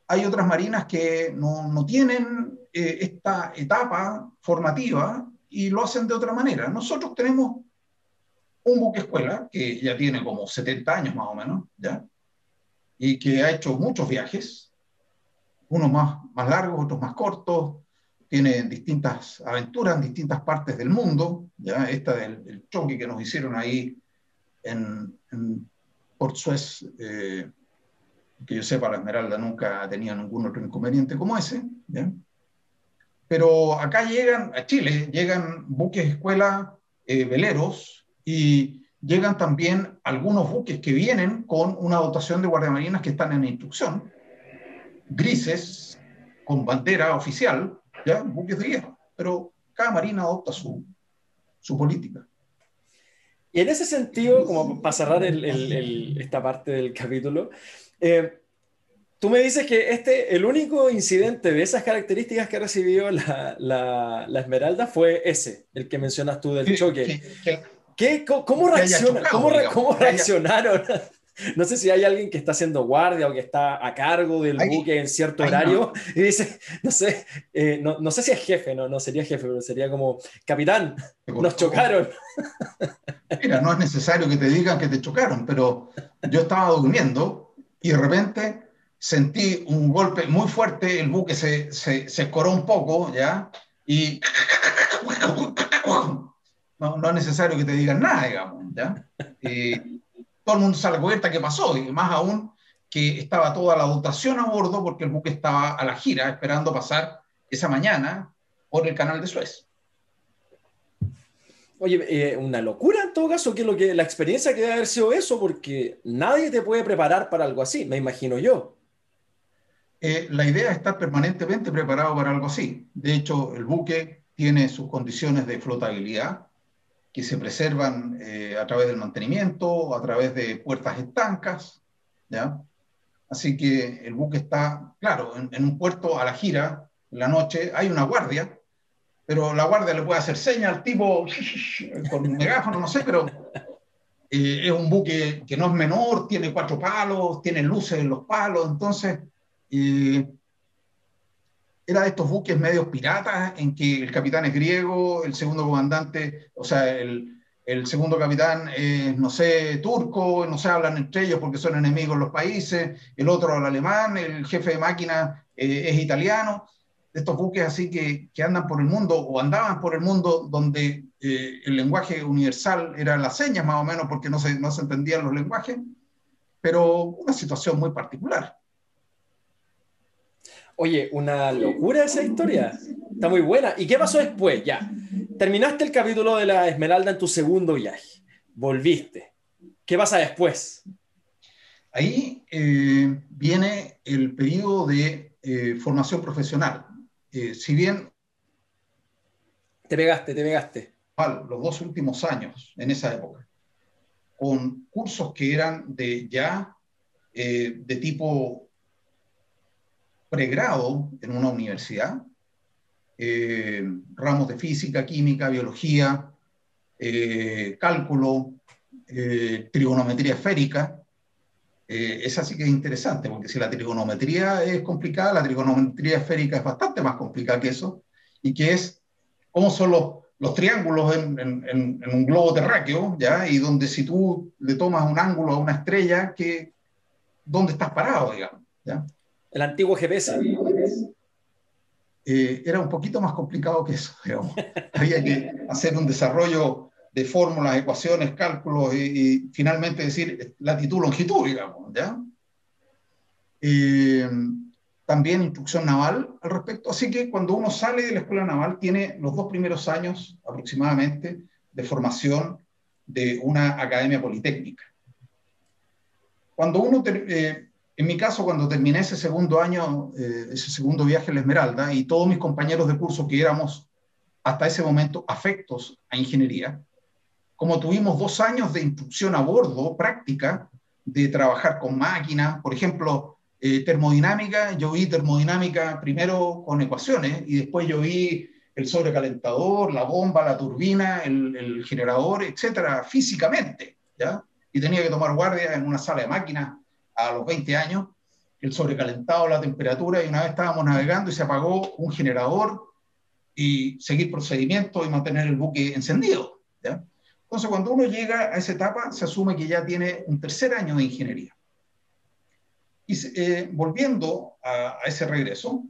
Hay otras marinas que no, no tienen eh, esta etapa formativa y lo hacen de otra manera. Nosotros tenemos un buque escuela que ya tiene como 70 años más o menos, ¿ya? Y que ha hecho muchos viajes, unos más, más largos, otros más cortos, tiene distintas aventuras en distintas partes del mundo, ¿ya? Esta del, choque que nos hicieron ahí en, Port Suez, eh, que yo sepa, la Esmeralda nunca tenido ningún otro inconveniente como ese, ¿ya? Pero acá llegan, a Chile, llegan buques escuela eh, veleros y llegan también algunos buques que vienen con una dotación de guardiamarinas que están en instrucción, grises, con bandera oficial, ¿ya? buques de guerra, pero cada marina adopta su, su política. Y en ese sentido, como para cerrar esta parte del capítulo, eh, Tú me dices que este, el único incidente de esas características que recibió la, la, Esmeralda fue ese, el que mencionas tú del choque. ¿Qué, cómo, reacciona, cómo, cómo, reaccionaron? No sé si hay alguien que está haciendo guardia o que está a cargo del buque en cierto horario y dice, no sé, eh, no, no, sé si es jefe, no, no sería jefe, pero sería como, capitán, nos chocaron. Mira, no es necesario que te digan que te chocaron, pero yo estaba durmiendo y de repente sentí un golpe muy fuerte, el buque se, se, se escoró un poco, ¿ya? Y no, no, es necesario que te digan nada, digamos, ¿ya? todo el mundo se da qué pasó, y más aún que estaba toda la dotación a bordo porque el buque estaba a la gira esperando pasar esa mañana por el canal de Suez. Oye, eh, una locura en todo caso, que lo que la experiencia que debe haber sido eso, porque nadie te puede preparar para algo así, me imagino yo. Eh, la idea es estar permanentemente preparado para algo así. De hecho, el buque tiene sus condiciones de flotabilidad que se preservan eh, a través del mantenimiento, a través de puertas estancas, ¿ya? Así que el buque está, claro, en, un puerto a la gira, en la noche, hay una guardia, pero la guardia le puede hacer señas al tipo con un megáfono, no sé, pero eh, es un buque que no es menor, tiene cuatro palos, tiene luces en los palos, entonces y era de estos buques medios piratas en que el capitán es griego, el segundo comandante, o sea, el, el segundo capitán es, no sé, turco, no se hablan entre ellos porque son enemigos los países, el otro el alemán, el jefe de máquina eh, es italiano, de estos buques así que, que, andan por el mundo o andaban por el mundo donde eh, el lenguaje universal era las señas más o menos porque no se, no se entendían los lenguajes, pero una situación muy particular. Oye, una locura esa historia. Está muy buena. ¿Y qué pasó después? Ya. Terminaste el capítulo de la Esmeralda en tu segundo viaje. Volviste. ¿Qué pasa después? Ahí eh, viene el periodo de eh, formación profesional. Eh, si bien... Te pegaste, te pegaste. Los dos últimos años, en esa época, con cursos que eran de ya de tipo pregrado en una universidad, ramos de física, química, biología, cálculo, trigonometría esférica. esa sí que es interesante, porque si la trigonometría es complicada, la trigonometría esférica es bastante más complicada que eso, y que es cómo son los, los triángulos en, en, un globo terráqueo, ¿ya? Y donde si tú le tomas un ángulo a una estrella, que, ¿dónde estás parado, digamos? ¿ya? El antiguo GPS. Eh, era un poquito más complicado que eso. Había que hacer un desarrollo de fórmulas, ecuaciones, cálculos y, finalmente decir latitud, longitud, digamos, ¿ya? Eh, también instrucción naval al respecto. Así que cuando uno sale de la escuela naval, tiene los dos primeros años aproximadamente de formación de una academia politécnica. Cuando uno, eh, en mi caso, cuando terminé ese segundo año, eh, ese segundo viaje a la Esmeralda, y todos mis compañeros de curso que éramos hasta ese momento afectos a ingeniería, como tuvimos dos años de instrucción a bordo, práctica, de trabajar con máquinas, por ejemplo, eh, termodinámica, yo vi termodinámica primero con ecuaciones y después yo vi el sobrecalentador, la bomba, la turbina, el, generador, etcétera, físicamente, ¿ya? Y tenía que tomar guardia en una sala de máquinas a los 20 años, el sobrecalentado, la temperatura, y una vez estábamos navegando y se apagó un generador y seguir procedimientos y mantener el buque encendido, ¿ya? Entonces, cuando uno llega a esa etapa, se asume que ya tiene un tercer año de ingeniería. Y eh, volviendo a, ese regreso,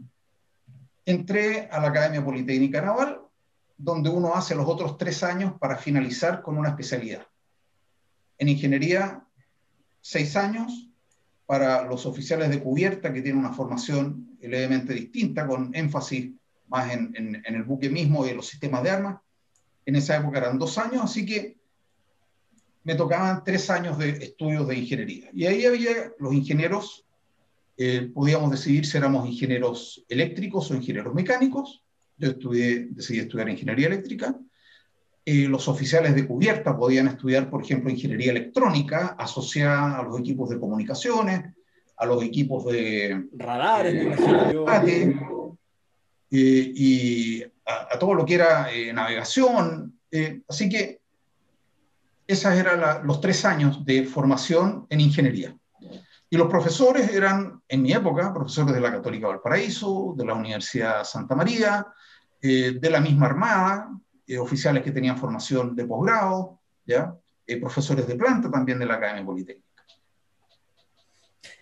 entré a la Academia Politécnica Naval, donde uno hace los otros tres años para finalizar con una especialidad. En ingeniería, seis años para los oficiales de cubierta, que tienen una formación levemente distinta, con énfasis más en, en el buque mismo y en los sistemas de armas. En esa época eran dos años, así que me tocaban tres años de estudios de ingeniería. Y ahí había los ingenieros eh, podíamos decidir si éramos ingenieros eléctricos o ingenieros mecánicos. Yo estudié, decidí estudiar ingeniería eléctrica. Eh, los oficiales de cubierta podían estudiar, por ejemplo, ingeniería electrónica asociada a los equipos de comunicaciones, a los equipos de radares, eh, y a, todo lo que era navegación. así que esos eran los tres años de formación en ingeniería. Y los profesores eran, en mi época, profesores de la Católica Valparaíso, de la Universidad Santa María, eh, de la misma Armada, eh, oficiales que tenían formación de posgrado, ¿ya? Eh, profesores de planta también de la Academia Politécnica.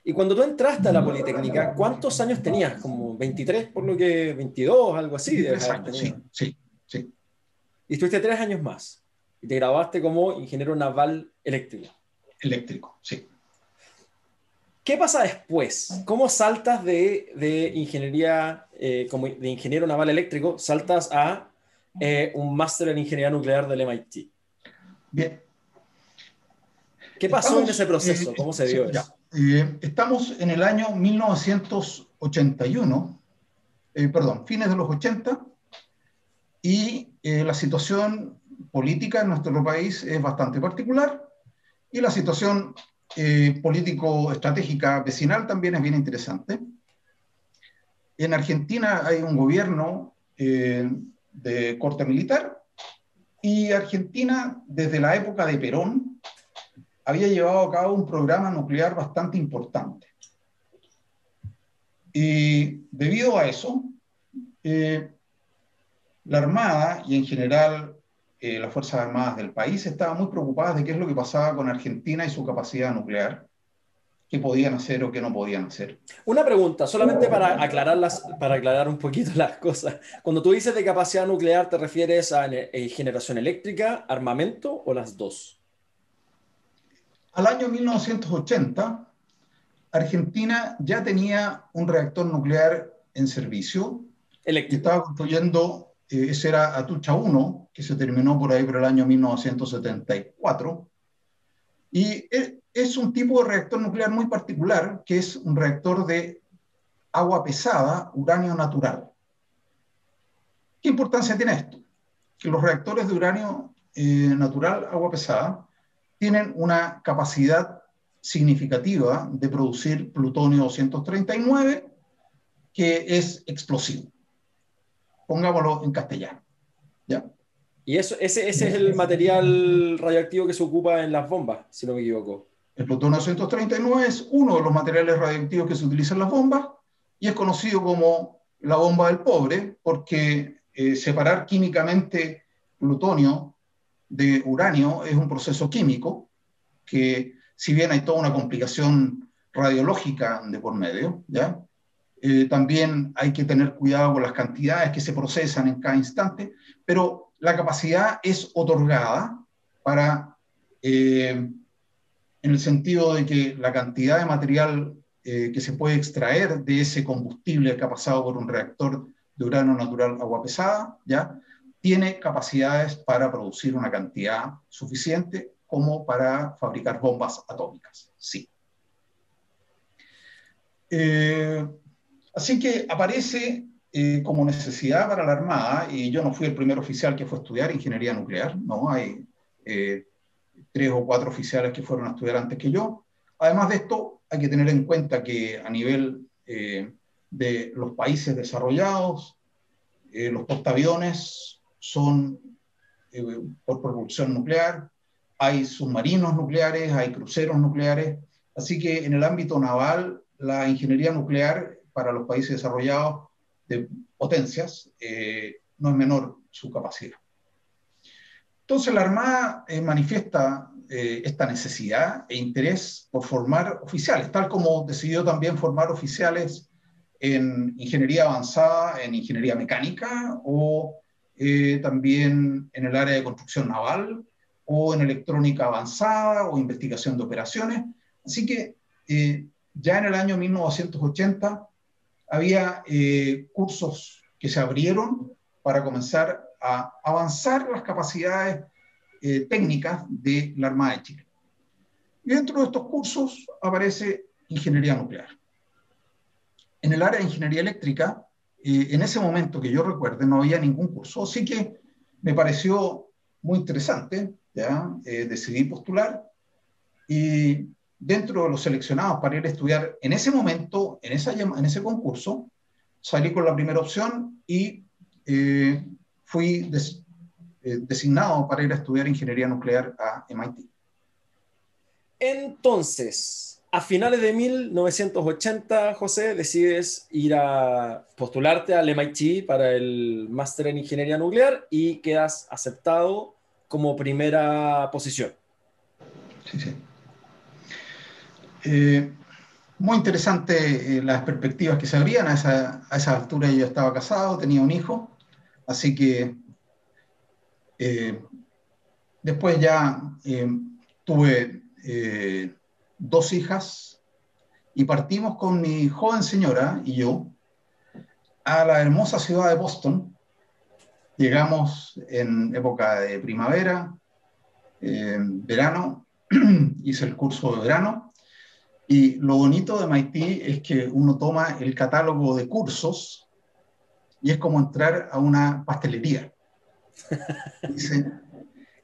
Y cuando tú entraste a la Politécnica, ¿cuántos años tenías? ¿Como 23, por lo que 22, algo así? años, sí, sí, sí. Y estuviste tres años más. Y te grabaste como ingeniero naval eléctrico. Eléctrico, sí. ¿Qué pasa después? ¿Cómo saltas de, ingeniería, eh, como de ingeniero naval eléctrico, saltas a eh, un máster en ingeniería nuclear del MIT? Bien. ¿Qué pasó en ese proceso? ¿Cómo se dio eso? Eh, estamos en el año 1981, perdón, fines de los 80, y la situación política en nuestro país es bastante particular, y la situación eh, político-estratégica vecinal también es bien interesante. En Argentina hay un gobierno eh, de corte militar y Argentina, desde la época de Perón, había llevado a cabo un programa nuclear bastante importante. Y debido a eso, eh, la Armada y en general eh, las Fuerzas Armadas del país estaban muy preocupadas de qué es lo que pasaba con Argentina y su capacidad nuclear, qué podían hacer o qué no podían hacer. Una pregunta, solamente para, aclararlas, para aclarar un poquito las cosas. Cuando tú dices de capacidad nuclear, ¿te refieres a eh, generación eléctrica, armamento o las dos? Al año 1980, Argentina ya tenía un reactor nuclear en servicio. Eléctrico. Estaba construyendo eh, ese era Atucha 1, que se terminó por ahí por el año 1974. Y es un tipo de reactor nuclear muy particular, que es un reactor de agua pesada, uranio natural. ¿Qué importancia tiene esto? Que los reactores de uranio eh, natural, agua pesada, tienen una capacidad significativa de producir plutonio 239, que es explosivo. pongámoslo en castellano. ¿ya? Y eso, ese, ese es el material radioactivo que se ocupa en las bombas, si no me equivoco. El plutonio 239 es uno de los materiales radioactivos que se utilizan en las bombas y es conocido como la bomba del pobre porque eh, separar químicamente plutonio de uranio es un proceso químico que, si bien hay toda una complicación radiológica de por medio. Eh, también hay que tener cuidado con las cantidades que se procesan en cada instante, pero la capacidad es otorgada para eh, en el sentido de que la cantidad de material eh, que se puede extraer de ese combustible que ha pasado por un reactor de uranio natural agua pesada, ¿ya? tiene capacidades para producir una cantidad suficiente como para fabricar bombas atómicas. Sí. Eh, así que aparece eh, como necesidad para la Armada, y yo no fui el primer oficial que fue a estudiar ingeniería nuclear, no, hay tres o cuatro oficiales que fueron a estudiar antes que yo. Además de esto, hay que tener en cuenta que a nivel eh, de los países desarrollados, eh, los portaaviones son eh, por propulsión nuclear, hay submarinos nucleares, hay cruceros nucleares, así que en el ámbito naval, la ingeniería nuclear para los países desarrollados de potencias no es menor su capacidad. Entonces la Armada eh, manifiesta eh, esta necesidad e interés por formar oficiales, tal como decidió también formar oficiales en ingeniería avanzada, en ingeniería mecánica o eh, también en el área de construcción naval o en electrónica avanzada o investigación de operaciones. Así que ya en el año 1980 había cursos que se abrieron para comenzar a avanzar las capacidades eh, técnicas de la Armada de Chile. Y dentro de estos cursos aparece ingeniería nuclear. En el área de ingeniería eléctrica, eh, en ese momento que yo recuerde, no había ningún curso, así que me pareció muy interesante, ¿ya? Eh, decidí postular y dentro de los seleccionados para ir a estudiar en ese momento, en, esa, en ese concurso, salí con la primera opción y fui eh, designado para ir a estudiar ingeniería nuclear a MIT. Entonces, a finales de 1980, José, decides ir a postularte al MIT para el máster en ingeniería nuclear y quedas aceptado como primera posición. Sí, sí. Eh, muy interesante eh, las perspectivas que se abrían. A esa, a esa altura yo estaba casado, tenía un hijo Así que eh, después ya eh, tuve eh, dos hijas y partimos con mi joven señora y yo a la hermosa ciudad de Boston. Llegamos en época de primavera, verano, hice el curso de verano. Y lo bonito de MIT es que uno toma el catálogo de cursos y es como entrar a una pastelería. Dice,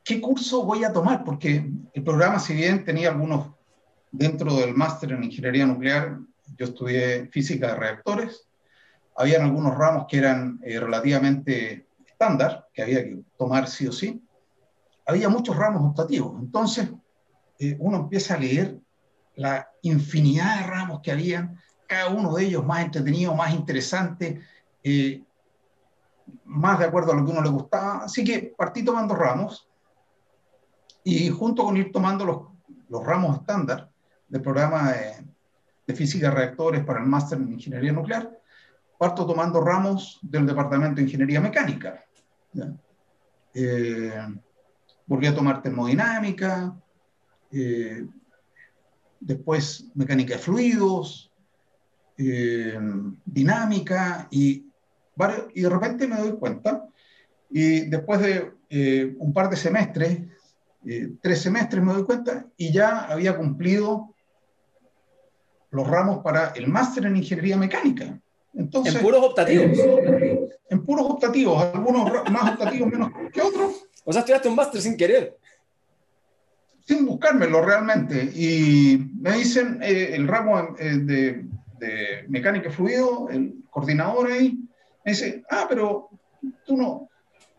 ¿qué curso voy a tomar? Porque el programa, si bien tenía algunos dentro del máster en ingeniería nuclear, yo estudié física de reactores, habían algunos ramos que eran eh, relativamente estándar, que había que tomar sí o sí. Había muchos ramos optativos. Entonces, eh, uno empieza a leer la infinidad de ramos que había, cada uno de ellos más entretenido, más interesante, eh, más de acuerdo a lo que uno le gustaba. Así que partí tomando ramos y junto con ir tomando los, los ramos estándar del programa de, física de reactores para el máster en ingeniería nuclear, parto tomando ramos del departamento de ingeniería mecánica. Eh, volví a tomar termodinámica, eh, después mecánica de fluidos, dinámica y y de repente me doy cuenta, y después de eh, un par de semestres, eh, tres semestres me doy cuenta, y ya había cumplido los ramos para el máster en ingeniería mecánica. Entonces, en puros optativos. En puros optativos, algunos más optativos menos que otros. O sea, estudiaste un máster sin querer. Sin buscármelo realmente. Y me dicen eh, el ramo de, de, mecánica fluido, el coordinador ahí, me dice, ah, pero tú no,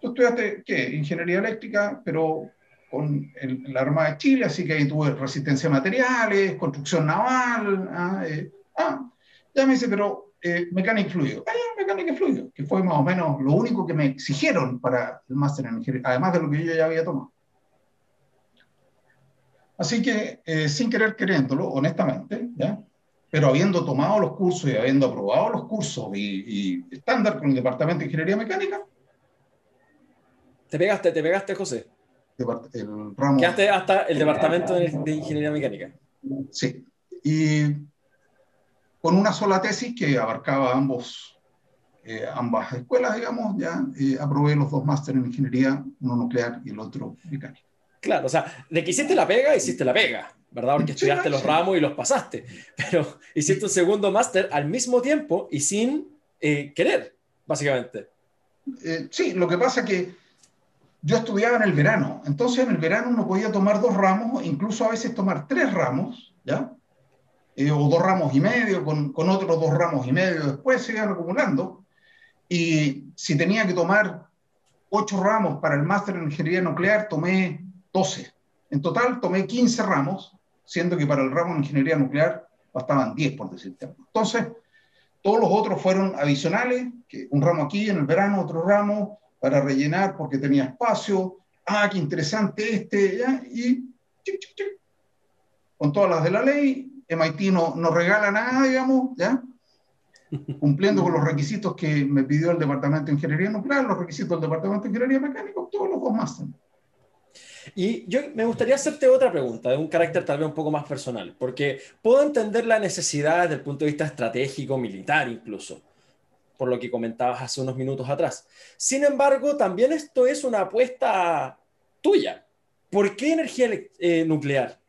tú estudiaste, ¿qué? Ingeniería eléctrica, pero con la Armada de Chile, así que ahí tuve resistencia a materiales, construcción naval. Ah, eh, ah ya me dice, pero eh, mecánica fluido. Ah, mecánica fluido, que fue más o menos lo único que me exigieron para el máster en ingeniería, además de lo que yo ya había tomado. Así que, eh, sin querer queriéndolo, honestamente, ¿ya? Pero habiendo tomado los cursos y habiendo aprobado los cursos y, estándar con el Departamento de Ingeniería Mecánica. Te pegaste, te pegaste, José. El ramo. Quedaste hasta el Departamento de, Ingeniería Mecánica. Sí. Y con una sola tesis que abarcaba ambos, eh, ambas escuelas, digamos, ya eh, aprobé los dos másteres en ingeniería, uno nuclear y el otro mecánica. Claro, o sea, de que hiciste la pega, hiciste la pega. ¿Verdad? Porque estudiaste los ramos y los pasaste, pero hiciste un segundo máster al mismo tiempo y sin eh, querer, básicamente. Eh, sí, lo que pasa es que yo estudiaba en el verano, entonces en el verano uno podía tomar dos ramos, incluso a veces tomar tres ramos, ¿ya? Eh, o dos ramos y medio, con, con, otros dos ramos y medio después se iban acumulando. Y si tenía que tomar ocho ramos para el máster en ingeniería nuclear, tomé 12. En total tomé 15 ramos siendo que para el ramo de ingeniería nuclear bastaban 10, por decirte Entonces, todos los otros fueron adicionales, que un ramo aquí en el verano, otro ramo para rellenar porque tenía espacio. Ah, qué interesante este, ¿ya? Y con todas las de la ley, MIT no, no regala nada, digamos, ¿ya? Cumpliendo con los requisitos que me pidió el Departamento de Ingeniería Nuclear, los requisitos del Departamento de Ingeniería Mecánica, todos los dos más. Y yo me gustaría hacerte otra pregunta, de un carácter tal vez un poco más personal, porque puedo entender la necesidad desde el punto de vista estratégico, militar incluso, por lo que comentabas hace unos minutos atrás. Sin embargo, también esto es una apuesta tuya. ¿Por qué energía eh, nuclear?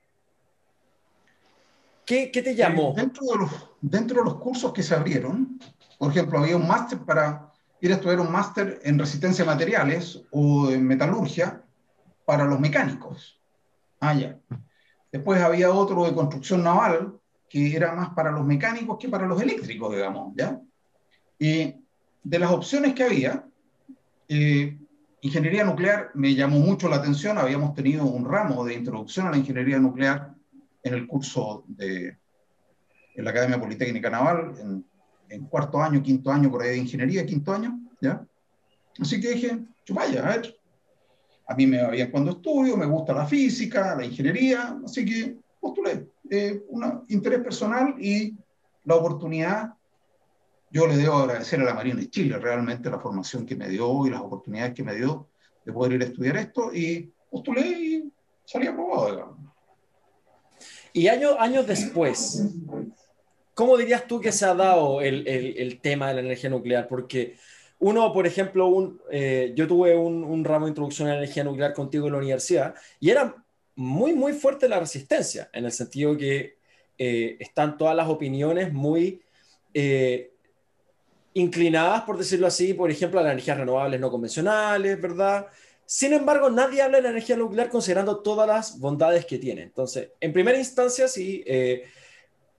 ¿Qué, ¿Qué, te llamó? Dentro de, los, dentro de los cursos que se abrieron, por ejemplo, había un máster para ir a estudiar un máster en resistencia a materiales o en metalurgia, para los mecánicos. Ah, ya. Después había otro de construcción naval, que era más para los mecánicos que para los eléctricos, digamos, ¿ya? Y de las opciones que había, eh, ingeniería nuclear me llamó mucho la atención, habíamos tenido un ramo de introducción a la ingeniería nuclear en el curso de en la Academia Politécnica Naval, en, en cuarto año, quinto año, por ahí de ingeniería, quinto año, ¿ya? Así que dije, vaya, a ver, a mí me va bien cuando estudio, me gusta la física, la ingeniería, así que postulé. Eh, un interés personal y la oportunidad. Yo le debo agradecer a la Marina de Chile realmente la formación que me dio y las oportunidades que me dio de poder ir a estudiar esto y postulé y salí aprobado, digamos. Y años, años después, ¿cómo dirías tú que se ha dado el, el, el tema de la energía nuclear? Porque uno, por ejemplo, eh, yo tuve un, ramo de introducción a la energía nuclear contigo en la universidad y era muy, muy fuerte la resistencia, en el sentido que eh, están todas las opiniones muy eh, inclinadas, por decirlo así, por ejemplo, a las energías renovables no convencionales, ¿verdad? Sin embargo, nadie habla de la energía nuclear considerando todas las bondades que tiene. Entonces, en primera instancia, sí,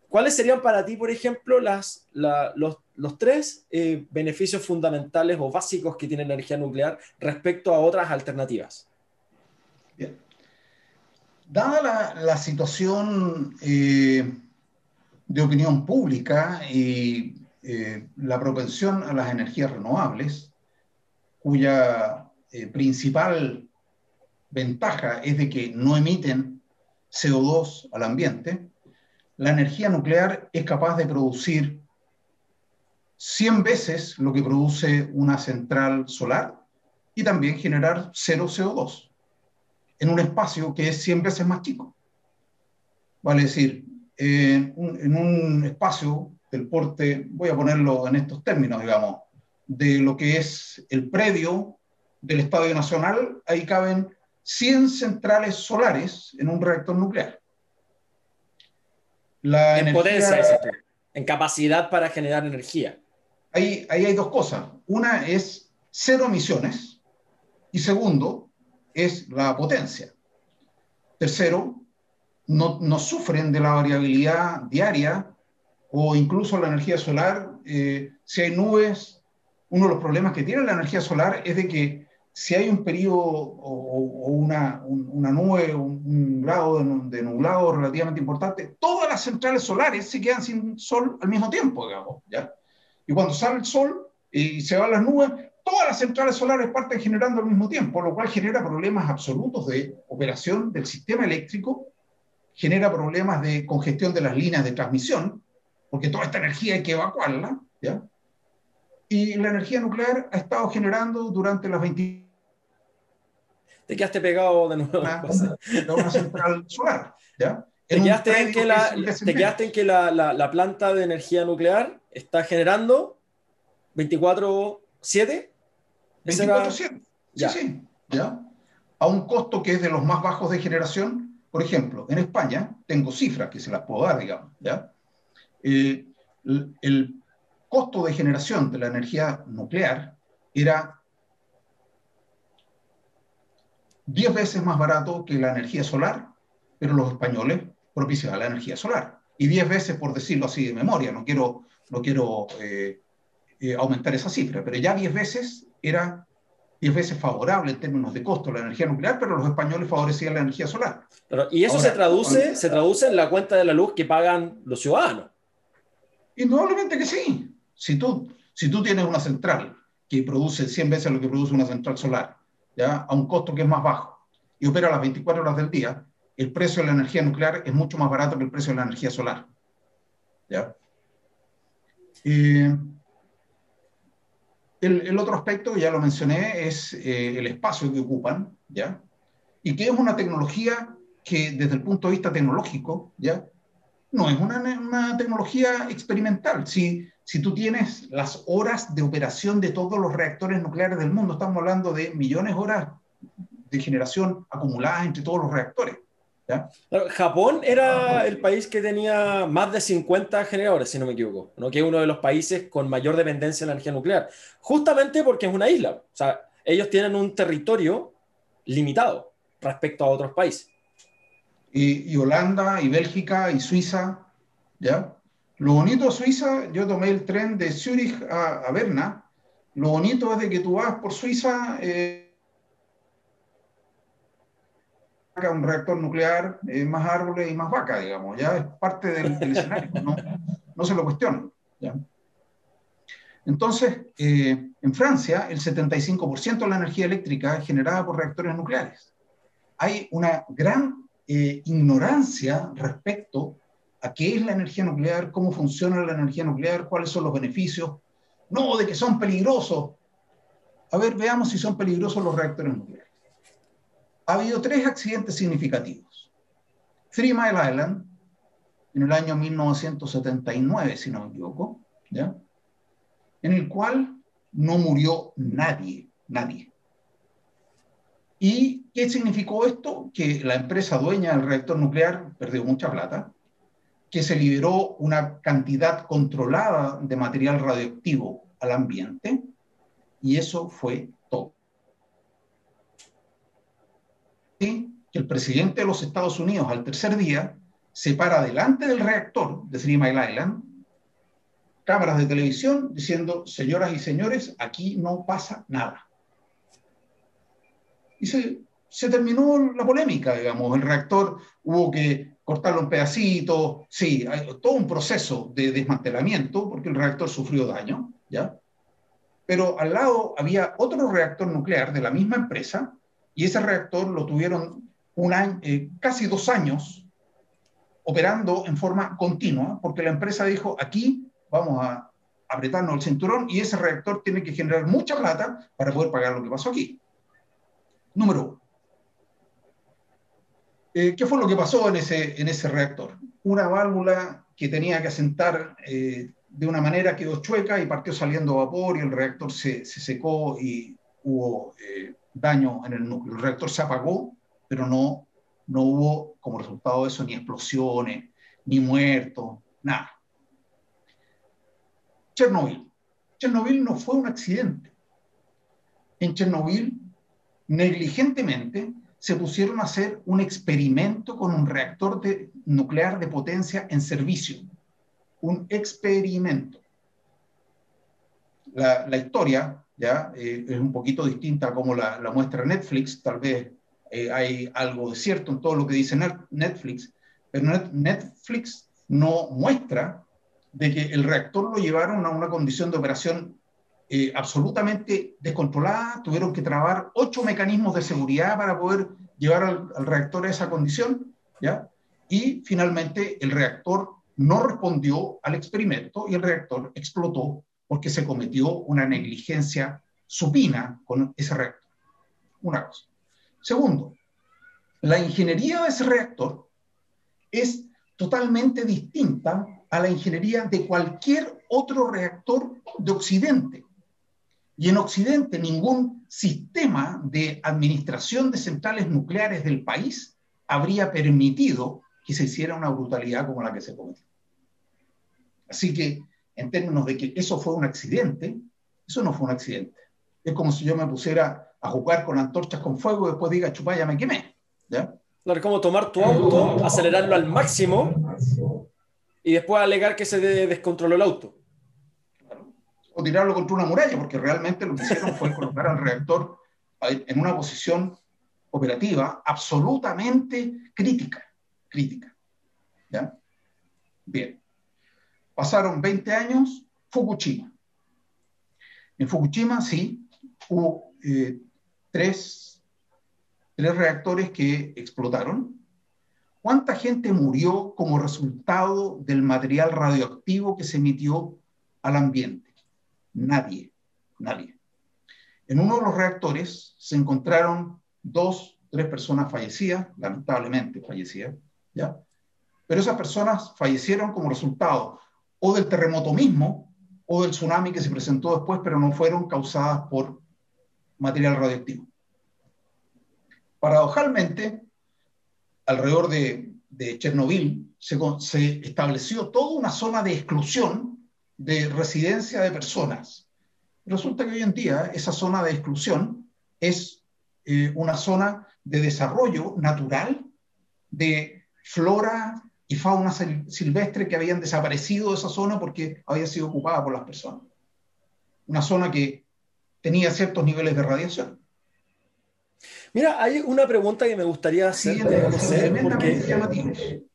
¿cuáles serían para ti, por ejemplo, los los tres eh, beneficios fundamentales o básicos que tiene la energía nuclear respecto a otras alternativas. Bien. Dada la, situación eh, de opinión pública y eh, la propensión a las energías renovables, cuya principal ventaja es de que no emiten CO2 al ambiente, la energía nuclear es capaz de producir 100 veces lo que produce una central solar y también generar cero CO2 en un espacio que es 100 veces más chico. Vale decir, en un, espacio del porte, voy a ponerlo en estos términos, digamos, de lo que es el predio del Estadio Nacional, ahí caben 100 centrales solares en un reactor nuclear. La en potencia, en capacidad para generar energía ahí, hay dos cosas. Una es cero emisiones y segundo es la potencia. Tercero, no, sufren de la variabilidad diaria o incluso la energía solar. Eh, si hay nubes, uno de los problemas que tiene la energía solar es de que si hay un periodo o, una, una, nube, un, grado de, nublado relativamente importante, todas las centrales solares se quedan sin sol al mismo tiempo, digamos, ¿ya? Y cuando sale el sol y se van las nubes, todas las centrales solares parten generando al mismo tiempo, lo cual genera problemas absolutos de operación del sistema eléctrico, genera problemas de congestión de las líneas de transmisión, porque toda esta energía hay que evacuarla, ¿ya? Y la energía nuclear ha estado generando durante las 20 te quedaste pegado de nuevo. Una, una central solar, ¿ya? Te quedaste, en que, la, te quedaste en que la, la, planta de energía nuclear está generando 24-7. 24-7. Sí, sí. ¿ya? A un costo que es de los más bajos de generación. Por ejemplo, en España, tengo cifras que se las puedo dar, digamos. ¿ya? Eh, el, el costo de generación de la energía nuclear era 10 veces más barato que la energía solar, pero los españoles propiciaban la energía solar. Y 10 veces, por decirlo así de memoria, no quiero, no quiero eh, eh, aumentar esa cifra, pero ya 10 veces era 10 veces favorable en términos de costo la energía nuclear, pero los españoles favorecían la energía solar. Pero, y eso se, traduce, se traduce en la cuenta de la luz que pagan los ciudadanos. Indudablemente que sí. Si tú, si tú tienes una central que produce 100 veces lo que produce una central solar a un costo que es más bajo y opera las 24 horas del día, el precio de la energía nuclear es mucho más barato que el precio de la energía solar. ¿ya? el, el, otro aspecto, ya lo mencioné, es eh, el espacio que ocupan, ¿ya? Y que es una tecnología que desde el punto de vista tecnológico, ¿ya? No es una, una tecnología experimental. Si, si tú tienes las horas de operación de todos los reactores nucleares del mundo, estamos hablando de millones de horas de generación acumuladas entre todos los reactores. Japón era el país que tenía más de 50 generadores, si no me equivoco, ¿no? que es uno de los países con mayor dependencia en la energía nuclear, justamente porque es una isla. O sea, ellos tienen un territorio limitado respecto a otros países. Y, y Holanda, y Bélgica, y Suiza, ¿ya? Lo bonito de Suiza, yo tomé el tren de Zurich a, Berna. Lo bonito es de que tú vas por Suiza, eh, un reactor nuclear, eh, más árboles y más vaca, digamos. Ya es parte del, escenario, no, se lo cuestionan. Entonces, eh, en Francia, el 75% de la energía eléctrica es generada por reactores nucleares. Hay una gran ignorancia respecto a qué es la energía nuclear, cómo funciona la energía nuclear, cuáles son los beneficios. No, de que son peligrosos. A ver, veamos si son peligrosos los reactores nucleares. Ha habido tres accidentes significativos. Three Mile Island, en el año 1979, si no me equivoco, ¿ya? en el cual no murió nadie, nadie. ¿Y qué significó esto? Que la empresa dueña del reactor nuclear perdió mucha plata, que se liberó una cantidad controlada de material radioactivo al ambiente y eso fue todo. Y que el presidente de los Estados Unidos al tercer día se para delante del reactor de Three Mile Island, cámaras de televisión diciendo, señoras y señores, aquí no pasa nada. Y se, terminó la polémica, digamos, el reactor hubo que cortarlo en pedacitos, sí, todo un proceso de desmantelamiento porque el reactor sufrió daño, ¿ya? Pero al lado había otro reactor nuclear de la misma empresa y ese reactor lo tuvieron un año, eh, casi dos años operando en forma continua porque la empresa dijo, aquí vamos a apretarnos el cinturón y ese reactor tiene que generar mucha plata para poder pagar lo que pasó aquí. Número uno. Eh, ¿Qué fue lo que pasó en ese, en ese reactor? Una válvula que tenía que asentar eh, de una manera quedó chueca y partió saliendo vapor y el reactor se, se secó y hubo eh, daño en el núcleo. El reactor se apagó, pero no, no hubo como resultado de eso ni explosiones, ni muertos, nada. Chernobyl. Chernobyl no fue un accidente. En Chernobyl, negligentemente, se pusieron a hacer un experimento con un reactor nuclear de potencia en servicio. Un experimento. la, historia ya eh, es un poquito distinta como la, muestra Netflix, tal vez eh, hay algo de cierto en todo lo que dice Netflix, pero Netflix no muestra de que el reactor lo llevaron a una condición de operación eh, absolutamente descontrolada, tuvieron que trabar ocho mecanismos de seguridad para poder llevar al, al, reactor a esa condición, ¿ya? Y finalmente el reactor no respondió al experimento y el reactor explotó porque se cometió una negligencia supina con ese reactor. Una cosa. Segundo, la ingeniería de ese reactor es totalmente distinta a la ingeniería de cualquier otro reactor de Occidente. Y en Occidente ningún sistema de administración de centrales nucleares del país habría permitido que se hiciera una brutalidad como la que se cometió. Así que, en términos de que eso fue un accidente, eso no fue un accidente. Es como si yo me pusiera a jugar con antorchas con fuego y después diga, chupá, ya me quemé. ¿Ya? Tomar tu auto, acelerarlo al máximo y después alegar que se descontroló el auto. O tirarlo contra una muralla, porque realmente lo que hicieron fue colocar al reactor en una posición operativa absolutamente crítica. Crítica. ¿Ya? Bien. Pasaron 20 años, Fukushima. En Fukushima, sí, hubo eh, tres, tres reactores que explotaron. ¿Cuánta gente murió como resultado del material radioactivo que se emitió al ambiente? Nadie, nadie. En uno de los reactores se encontraron dos, tres personas fallecidas, lamentablemente fallecidas, ¿ya? Pero esas personas fallecieron como resultado o del terremoto mismo o del tsunami que se presentó después, pero no fueron causadas por material radioactivo. Paradojalmente, alrededor de, Chernobyl se, se, estableció toda una zona de exclusión de residencia de personas. Resulta que hoy en día esa zona de exclusión es eh, una zona de desarrollo natural de flora y fauna silvestre que habían desaparecido de esa zona porque había sido ocupada por las personas. Una zona que tenía ciertos niveles de radiación. Mira, hay una pregunta que me gustaría hacer, porque,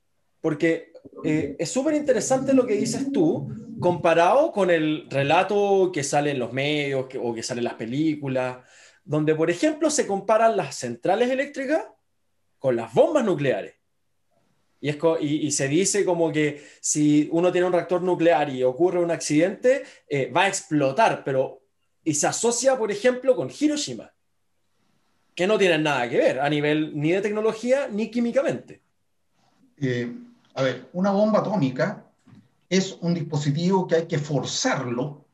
porque eh, es súper interesante lo que dices tú, comparado con el relato que sale en los medios o que sale en las películas, donde, por ejemplo, se comparan las centrales eléctricas con las bombas nucleares. Y, se dice como que si uno tiene un reactor nuclear y ocurre un accidente, eh, va a explotar, pero y se asocia, por ejemplo, con Hiroshima, que no tienen nada que ver a nivel ni de tecnología ni químicamente. Eh, a ver, una bomba atómica es un dispositivo que hay que forzarlo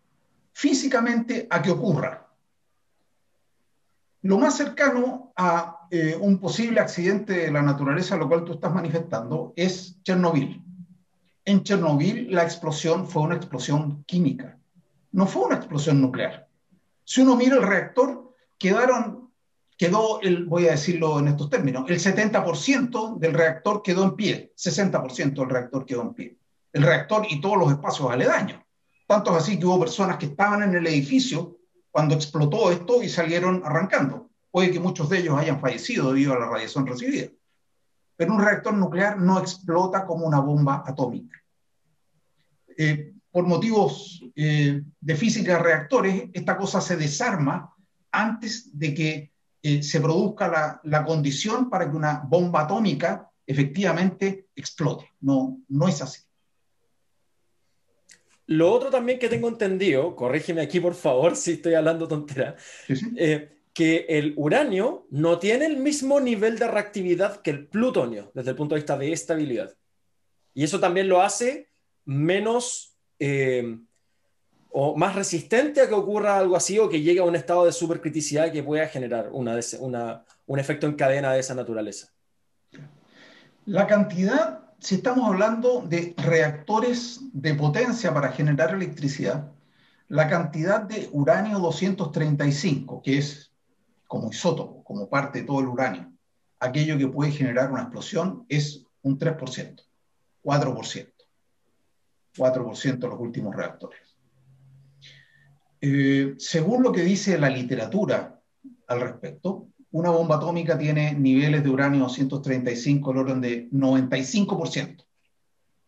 físicamente a que ocurra. Lo más cercano a eh, un posible accidente de la naturaleza, lo cual tú estás manifestando, es Chernobyl. En Chernobyl la explosión fue una explosión química, no fue una explosión nuclear. Si uno mira el reactor, quedaron, quedó, el, voy a decirlo en estos términos, el 70% del reactor quedó en pie, 60% del reactor quedó en pie. El reactor y todos los espacios aledaños. Tanto es así que hubo personas que estaban en el edificio cuando explotó esto y salieron arrancando. Puede que muchos de ellos hayan fallecido debido a la radiación recibida. Pero un reactor nuclear no explota como una bomba atómica. Eh, por motivos eh, de física de reactores, esta cosa se desarma antes de que eh, se produzca la, la, condición para que una bomba atómica efectivamente explote. No, no es así. Lo otro también que tengo entendido, corrígeme aquí por favor si estoy hablando tontera, eh, que el uranio no tiene el mismo nivel de reactividad que el plutonio desde el punto de vista de estabilidad. Y eso también lo hace menos eh, o más resistente a que ocurra algo así o que llegue a un estado de supercriticidad que pueda generar una, un efecto en cadena de esa naturaleza. La cantidad si estamos hablando de reactores de potencia para generar electricidad, la cantidad de uranio 235, que es como isótopo, como parte de todo el uranio, aquello que puede generar una explosión, es un 3%, 4%, 4% de los últimos reactores. Eh, según lo que dice la literatura al respecto, una bomba atómica tiene niveles de uranio 235 del orden de 95%.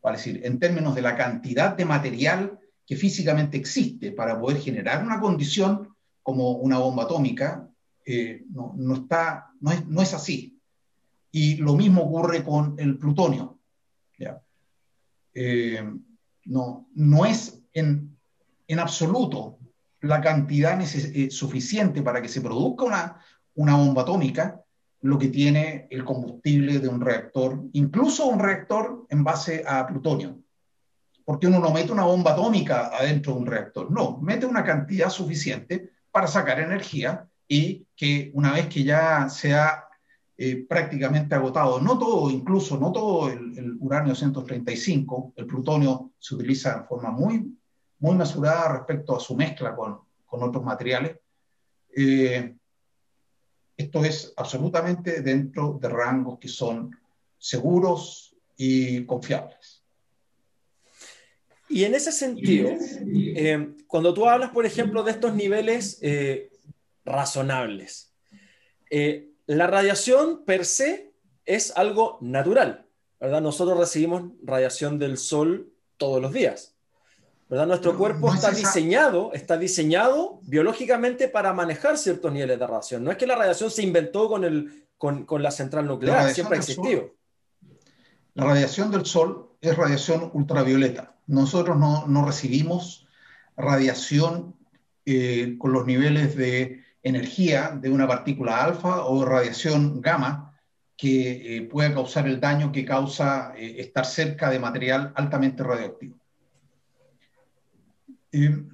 Es decir, en términos de la cantidad de material que físicamente existe para poder generar una condición como una bomba atómica, eh, no, no, está, no, es, no es así. Y lo mismo ocurre con el plutonio. ¿ya? Eh, no, no es en, en absoluto la cantidad eh, suficiente para que se produzca una, una bomba atómica lo que tiene el combustible de un reactor, incluso un reactor en base a plutonio. Porque uno no mete una bomba atómica adentro de un reactor, no, mete una cantidad suficiente para sacar energía y que una vez que ya se ha eh, prácticamente agotado, no todo, incluso no todo el, uranio 135, el plutonio se utiliza en forma muy, muy mesurada respecto a su mezcla con, con otros materiales. Eh, esto es absolutamente dentro de rangos que son seguros y confiables. Y en ese sentido, eh, cuando tú hablas, por ejemplo, de estos niveles eh, razonables, la radiación per se es algo natural, ¿verdad? Nosotros recibimos radiación del sol todos los días. ¿Verdad? Nuestro cuerpo está diseñado, está diseñado biológicamente para manejar ciertos niveles de radiación. No es que la radiación se inventó con, el, con, con la central nuclear, siempre ha existido. la radiación del sol es radiación ultravioleta. Nosotros no, no recibimos radiación eh, con los niveles de energía de una partícula alfa o radiación gamma que eh, puede causar el daño que causa eh, estar cerca de material altamente radioactivo. Eh,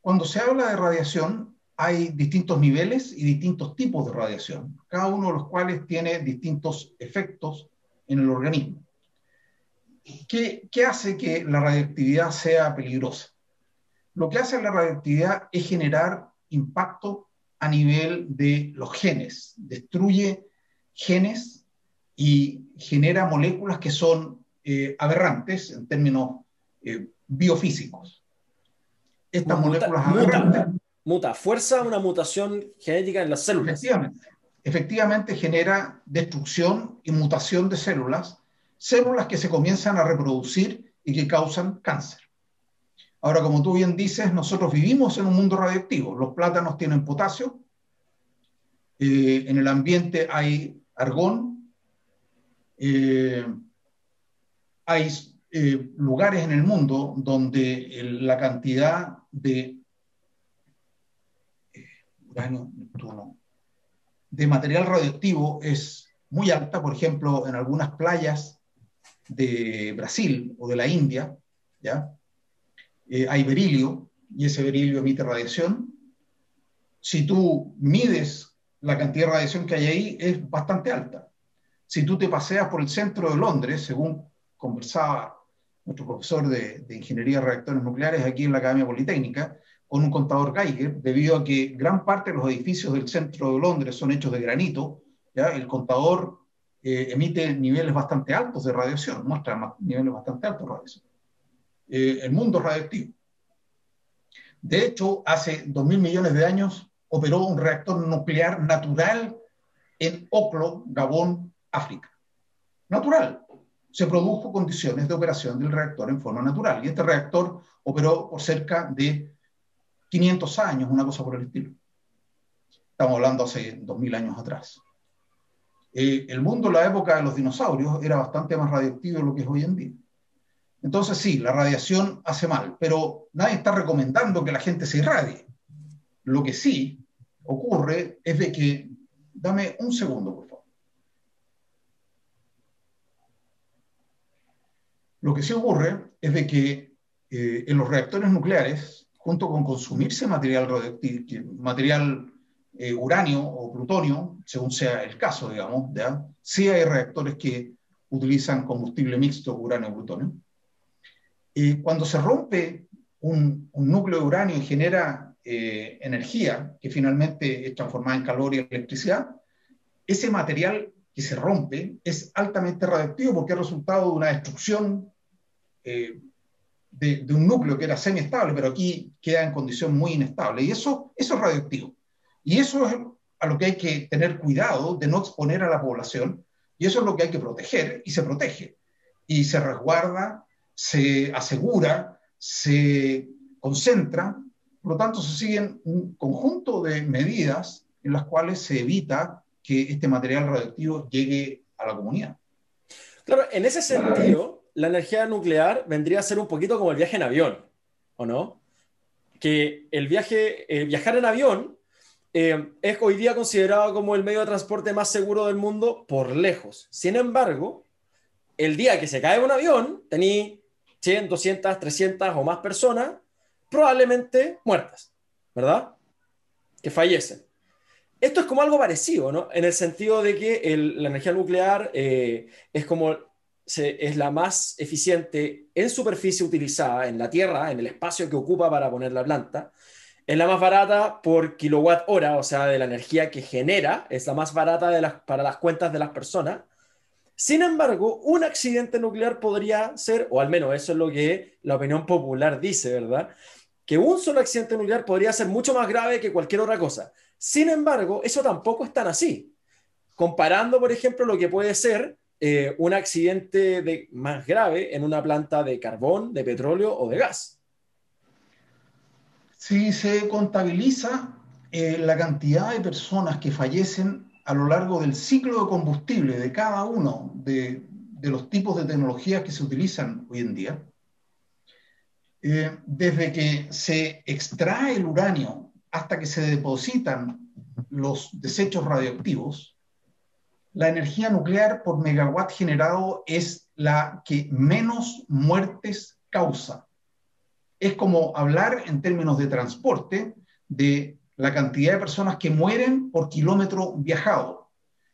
cuando se habla de radiación, hay distintos niveles y distintos tipos de radiación, cada uno de los cuales tiene distintos efectos en el organismo. ¿Qué, ¿Qué, hace que la radioactividad sea peligrosa? Lo que hace la radioactividad es generar impacto a nivel de los genes, destruye genes y genera moléculas que son eh, aberrantes en términos eh, biofísicos estas moléculas muta, muta, fuerza una mutación genética en las células. Efectivamente, efectivamente genera destrucción y mutación de células, células que se comienzan a reproducir y que causan cáncer. Ahora, como tú bien dices, nosotros vivimos en un mundo radioactivo. Los plátanos tienen potasio, eh, en el ambiente hay argón, eh, hay eh, lugares en el mundo donde la cantidad de eh, de material radioactivo es muy alta, por ejemplo, en algunas playas de Brasil o de la India, ¿ya? Eh, hay berilio y ese berilio emite radiación. Si tú mides la cantidad de radiación que hay ahí, es bastante alta. Si tú te paseas por el centro de Londres, según conversaba nuestro profesor de, Ingeniería de Reactores Nucleares aquí en la Academia Politécnica, con un contador Geiger, debido a que gran parte de los edificios del centro de Londres son hechos de granito, el contador eh, emite niveles bastante altos de radiación, muestra niveles bastante altos de radiación. Eh, el mundo radioactivo. De hecho, hace 2.000 millones de años operó un reactor nuclear natural en Oklo, Gabón, África. Natural, se produjo condiciones de operación del reactor en forma natural. Y este reactor operó por cerca de 500 años, una cosa por el estilo. Estamos hablando hace 2000 años atrás. Eh, el mundo en la época de los dinosaurios era bastante más radioactivo de lo que es hoy en día. Entonces sí, la radiación hace mal, pero nadie está recomendando que la gente se irradie. Lo que sí ocurre es de que, dame un segundo, por Lo que sí ocurre es de que eh, en los reactores nucleares, junto con consumirse material, eh, uranio o plutonio, según sea el caso, digamos, ¿ya? sí hay reactores que utilizan combustible mixto uranio-plutonio. Y cuando se rompe un, un, núcleo de uranio y genera eh, energía que finalmente es transformada en calor y electricidad, ese material que se rompe es altamente radioactivo porque es resultado de una destrucción eh, de, un núcleo que era semiestable, pero aquí queda en condición muy inestable. Y eso, eso es radioactivo. Y eso es a lo que hay que tener cuidado de no exponer a la población. Y eso es lo que hay que proteger y se protege. Y se resguarda, se asegura, se concentra. Por lo tanto, se siguen un conjunto de medidas en las cuales se evita que este material radioactivo llegue a la comunidad. Claro, en ese sentido, la energía nuclear vendría a ser un poquito como el viaje en avión, ¿o no? Que el viaje, viajar en avión eh, es hoy día considerado como el medio de transporte más seguro del mundo por lejos. Sin embargo, el día que se cae un avión, tení 100, 200, 300 o más personas probablemente muertas, ¿verdad? Que fallecen. Esto es como algo parecido, ¿no? En el sentido de que la energía nuclear eh, es como es la más eficiente en superficie utilizada en la Tierra, en el espacio que ocupa para poner la planta. Es la más barata por kilowatt hora, o sea, de la energía que genera, es la más barata para las cuentas de las personas. Sin embargo, un accidente nuclear podría ser, o al menos eso es lo que la opinión popular dice, ¿verdad? Que un solo accidente nuclear podría ser mucho más grave que cualquier otra cosa. Sin embargo, eso tampoco es tan así. Comparando, por ejemplo, lo que puede ser eh, un accidente de, más grave en una planta de carbón, de petróleo o de gas. Si se contabiliza eh, la cantidad de personas que fallecen a lo largo del ciclo de combustible de cada uno de, los tipos de tecnologías que se utilizan hoy en día, eh, desde que se extrae el uranio hasta que se depositan los desechos radioactivos, la energía nuclear por megawatt generado es la que menos muertes causa. Es como hablar en términos de transporte de la cantidad de personas que mueren por kilómetro viajado.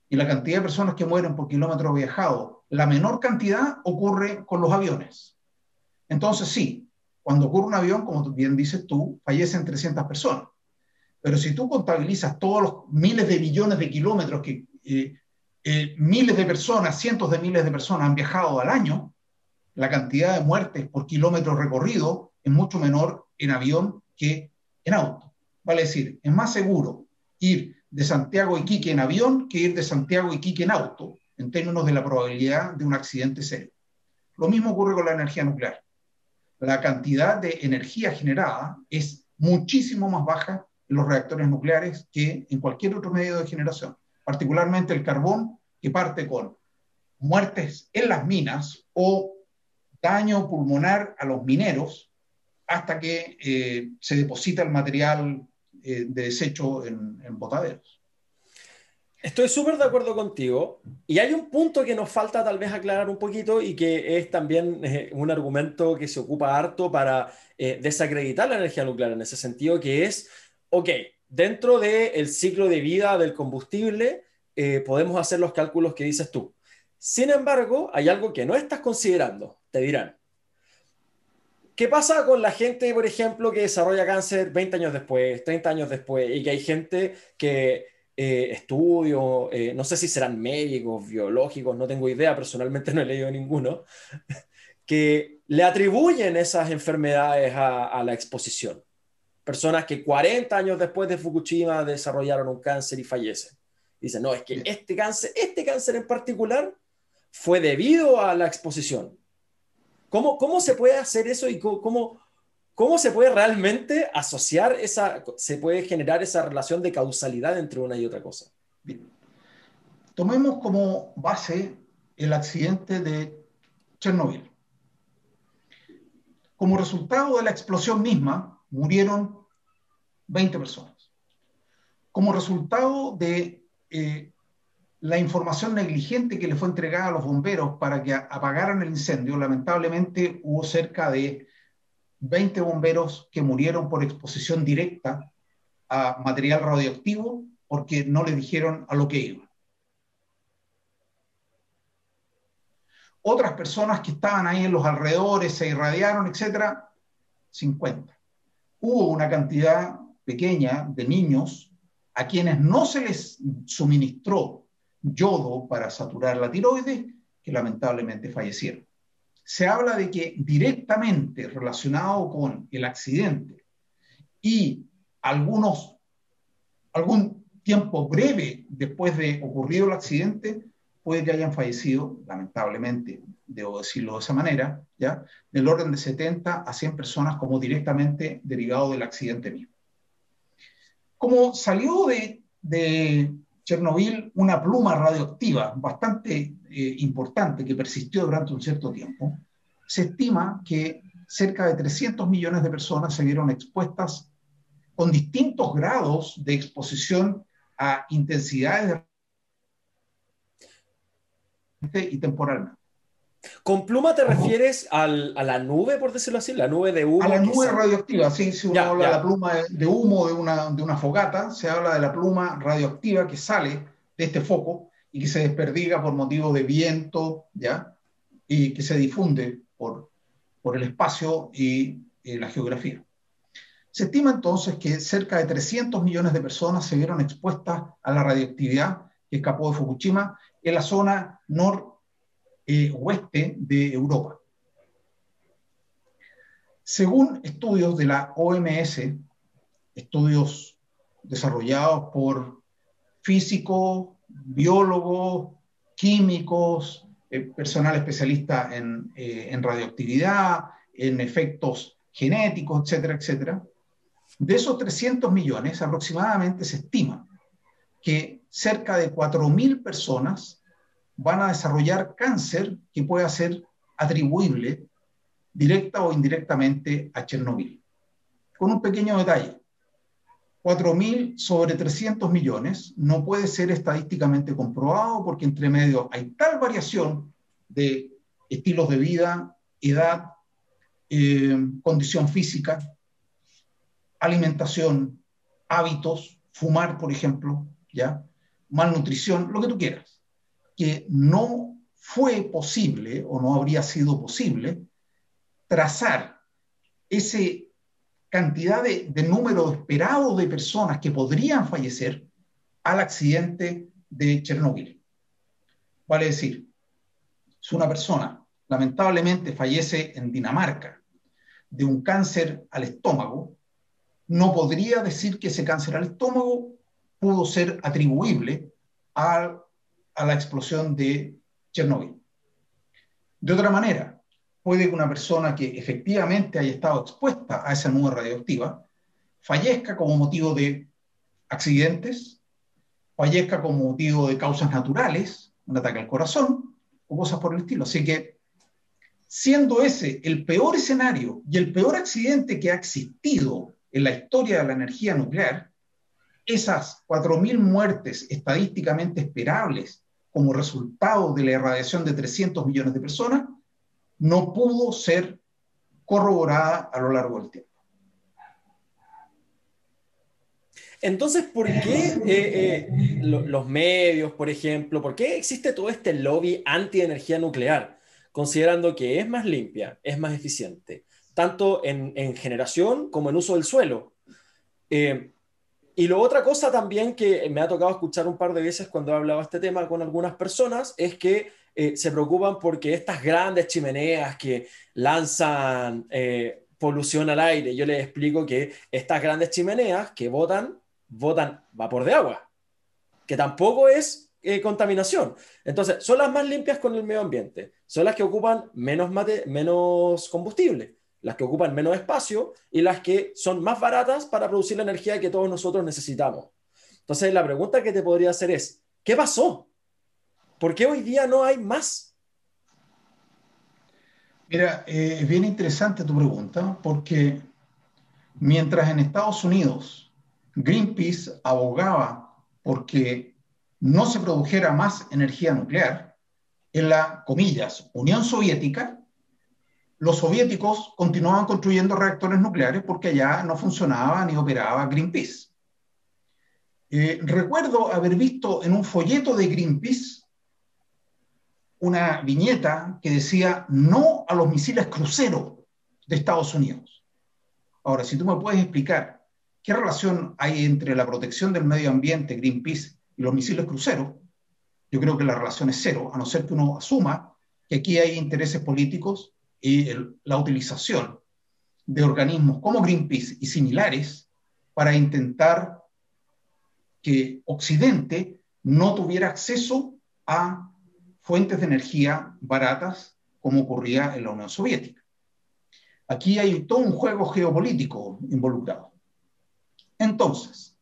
Y la cantidad de personas que mueren por kilómetro viajado, la menor cantidad ocurre con los aviones. Entonces, sí, cuando ocurre un avión, como bien dices tú, fallecen 300 personas. Pero si tú contabilizas todos los miles de millones de kilómetros que eh, eh, miles de personas, cientos de miles de personas han viajado al año, la cantidad de muertes por kilómetro recorrido es mucho menor en avión que en auto. Vale decir, es más seguro ir de Santiago a Iquique en avión que ir de Santiago a Iquique en auto, en términos de la probabilidad de un accidente serio. Lo mismo ocurre con la energía nuclear. La cantidad de energía generada es muchísimo más baja los reactores nucleares que en cualquier otro medio de generación particularmente el carbón, que parte con muertes en las minas o daño pulmonar a los mineros hasta que eh, se deposita el material eh, de desecho en, botaderos. Estoy súper de acuerdo contigo. Y hay un punto que nos falta tal vez aclarar un poquito y que es también eh, un argumento que se ocupa harto para desacreditar la energía nuclear en ese sentido, que es, ok, dentro del ciclo de vida del combustible eh, podemos hacer los cálculos que dices tú. Sin embargo, hay algo que no estás considerando, te dirán. ¿Qué pasa con la gente, por ejemplo, que desarrolla cáncer 20 años después, 30 años después, y que hay gente que eh, estudio, eh, no sé si serán médicos, biológicos, no tengo idea, personalmente no he leído ninguno, que le atribuyen esas enfermedades a la exposición? Personas que 40 años después de Fukushima desarrollaron un cáncer y fallecen. Dicen, no, es que este cáncer, este cáncer en particular fue debido a la exposición. ¿Cómo, cómo se puede hacer eso y cómo, cómo se puede realmente asociar esa, se puede generar esa relación de causalidad entre una y otra cosa? Bien. Tomemos como base el accidente de Chernobyl. Como resultado de la explosión misma, murieron 20 personas. Como resultado de eh, la información negligente que le fue entregada a los bomberos para que apagaran el incendio, lamentablemente hubo cerca de 20 bomberos que murieron por exposición directa a material radioactivo porque no le dijeron a lo que iba. Otras personas que estaban ahí en los alrededores se irradiaron, etcétera, 50 hubo una cantidad pequeña de niños a quienes no se les suministró yodo para saturar la tiroides, que lamentablemente fallecieron. se habla de que directamente relacionado con el accidente y algunos, algún tiempo breve después de ocurrido el accidente, puede que hayan fallecido, lamentablemente, debo decirlo de esa manera, ¿ya? del orden de 70 a 100 personas como directamente derivado del accidente mismo. Como salió de, de Chernobyl una pluma radioactiva bastante eh, importante que persistió durante un cierto tiempo, se estima que cerca de 300 millones de personas se vieron expuestas con distintos grados de exposición a intensidades de y temporalmente. ¿Con pluma te refieres al, a la nube, por decirlo así? La nube de humo. A la nube radioactiva, sí. Si uno habla de la pluma de humo de una, de una fogata, se habla de la pluma radioactiva que sale de este foco y que se desperdiga por motivo de viento, ¿ya? Y que se difunde por, por el espacio y la geografía. Se estima entonces que cerca de 300 millones de personas se vieron expuestas a la radioactividad que escapó de Fukushima en la zona nor eh, de Europa. Según estudios de la OMS, estudios desarrollados por físicos, biólogos, químicos, eh, personal especialista en, eh, en, radioactividad, en efectos genéticos, etcétera, etcétera, de esos 300 millones aproximadamente se estima que cerca de 4.000 personas van a desarrollar cáncer que pueda ser atribuible directa o indirectamente a Chernobyl. Con un pequeño detalle. 4.000 sobre 300 millones no puede ser estadísticamente comprobado porque entre medio hay tal variación de estilos de vida, edad, eh, condición física, alimentación, hábitos, fumar, por ejemplo, ¿ya? Malnutrición, lo que tú quieras que no fue posible o no habría sido posible trazar ese cantidad de, número esperado de personas que podrían fallecer al accidente de Chernobyl. Vale decir, si una persona lamentablemente fallece en Dinamarca de un cáncer al estómago, no podría decir que ese cáncer al estómago pudo ser atribuible a la explosión de Chernobyl. De otra manera, puede que una persona que efectivamente haya estado expuesta a esa nube radioactiva fallezca como motivo de accidentes, fallezca como motivo de causas naturales, un ataque al corazón o cosas por el estilo. Así que, siendo ese el peor escenario y el peor accidente que ha existido en la historia de la energía nuclear, esas 4.000 muertes estadísticamente esperables como resultado de la irradiación de 300 millones de personas, no pudo ser corroborada a lo largo del tiempo. Entonces, ¿por qué eh, eh, los medios, por ejemplo, por qué existe todo este lobby anti-energía nuclear, considerando que es más limpia, es más eficiente, tanto en, generación como en uso del suelo? Eh, y lo otra cosa también que me ha tocado escuchar un par de veces cuando he hablado este tema con algunas personas es que eh, se preocupan porque estas grandes chimeneas que lanzan eh, polución al aire, yo les explico que estas grandes chimeneas que botan, botan vapor de agua, que tampoco es eh, contaminación. Entonces, son las más limpias con el medio ambiente, son las que ocupan menos, menos combustible las que ocupan menos espacio y las que son más baratas para producir la energía que todos nosotros necesitamos. Entonces, la pregunta que te podría hacer es, ¿qué pasó? ¿Por qué hoy día no hay más? Mira, eh, es bien interesante tu pregunta porque mientras en Estados Unidos Greenpeace abogaba porque no se produjera más energía nuclear, en la, comillas, Unión Soviética, los soviéticos continuaban construyendo reactores nucleares porque allá no funcionaba ni operaba Greenpeace. Eh, recuerdo haber visto en un folleto de Greenpeace una viñeta que decía no a los misiles cruceros de Estados Unidos. Ahora, si tú me puedes explicar qué relación hay entre la protección del medio ambiente, Greenpeace, y los misiles cruceros, yo creo que la relación es cero, a no ser que uno asuma que aquí hay intereses políticos y la utilización de organismos como Greenpeace y similares para intentar que Occidente no tuviera acceso a fuentes de energía baratas como ocurría en la Unión Soviética. Aquí hay todo un juego geopolítico involucrado. Entonces,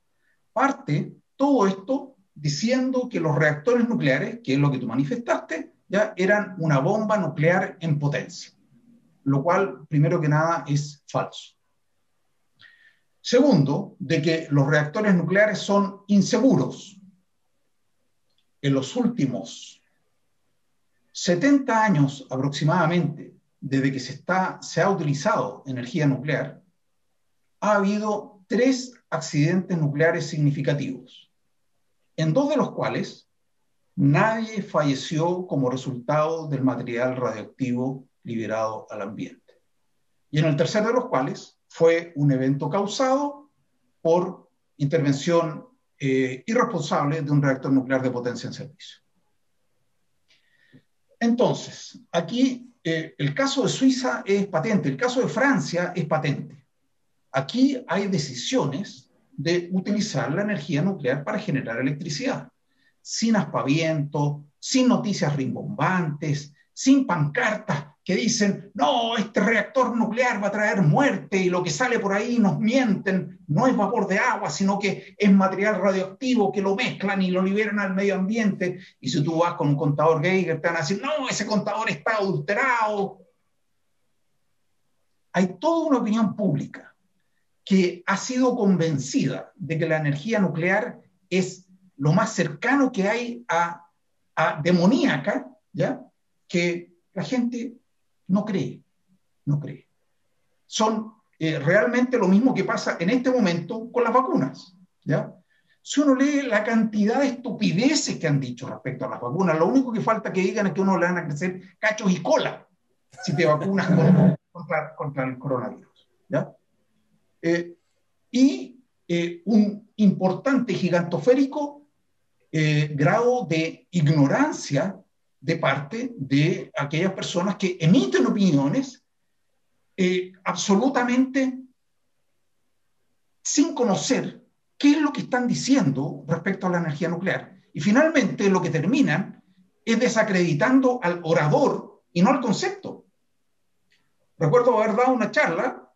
parte todo esto diciendo que los reactores nucleares, que es lo que tú manifestaste, ya eran una bomba nuclear en potencia, lo cual, primero que nada, es falso. Segundo, de que los reactores nucleares son inseguros. En los últimos 70 años aproximadamente, desde que se, está, se ha utilizado energía nuclear, ha habido tres accidentes nucleares significativos, en dos de los cuales nadie falleció como resultado del material radioactivo liberado al ambiente. Y en el tercero de los cuales fue un evento causado por intervención eh, irresponsable de un reactor nuclear de potencia en servicio. Entonces, aquí eh, el caso de Suiza es patente, el caso de Francia es patente. Aquí hay decisiones de utilizar la energía nuclear para generar electricidad, sin aspaviento, sin noticias rimbombantes, sin pancartas que dicen, no, este reactor nuclear va a traer muerte y lo que sale por ahí nos mienten, no es vapor de agua, sino que es material radioactivo que lo mezclan y lo liberan al medio ambiente. Y si tú vas con un contador Geiger, te van a decir, no, ese contador está adulterado. Hay toda una opinión pública que ha sido convencida de que la energía nuclear es lo más cercano que hay a, a demoníaca, ¿ya? Que la gente no cree, no cree. Son eh, realmente lo mismo que pasa en este momento con las vacunas, ¿ya? Si uno lee la cantidad de estupideces que han dicho respecto a las vacunas, lo único que falta que digan es que uno le van a crecer cachos y cola si te vacunas contra, el coronavirus. ¿ya? Eh, y eh, un importante gigantoférico grado de ignorancia de parte de aquellas personas que emiten opiniones eh, absolutamente sin conocer qué es lo que están diciendo respecto a la energía nuclear. Y finalmente lo que terminan es desacreditando al orador y no al concepto. Recuerdo haber dado una charla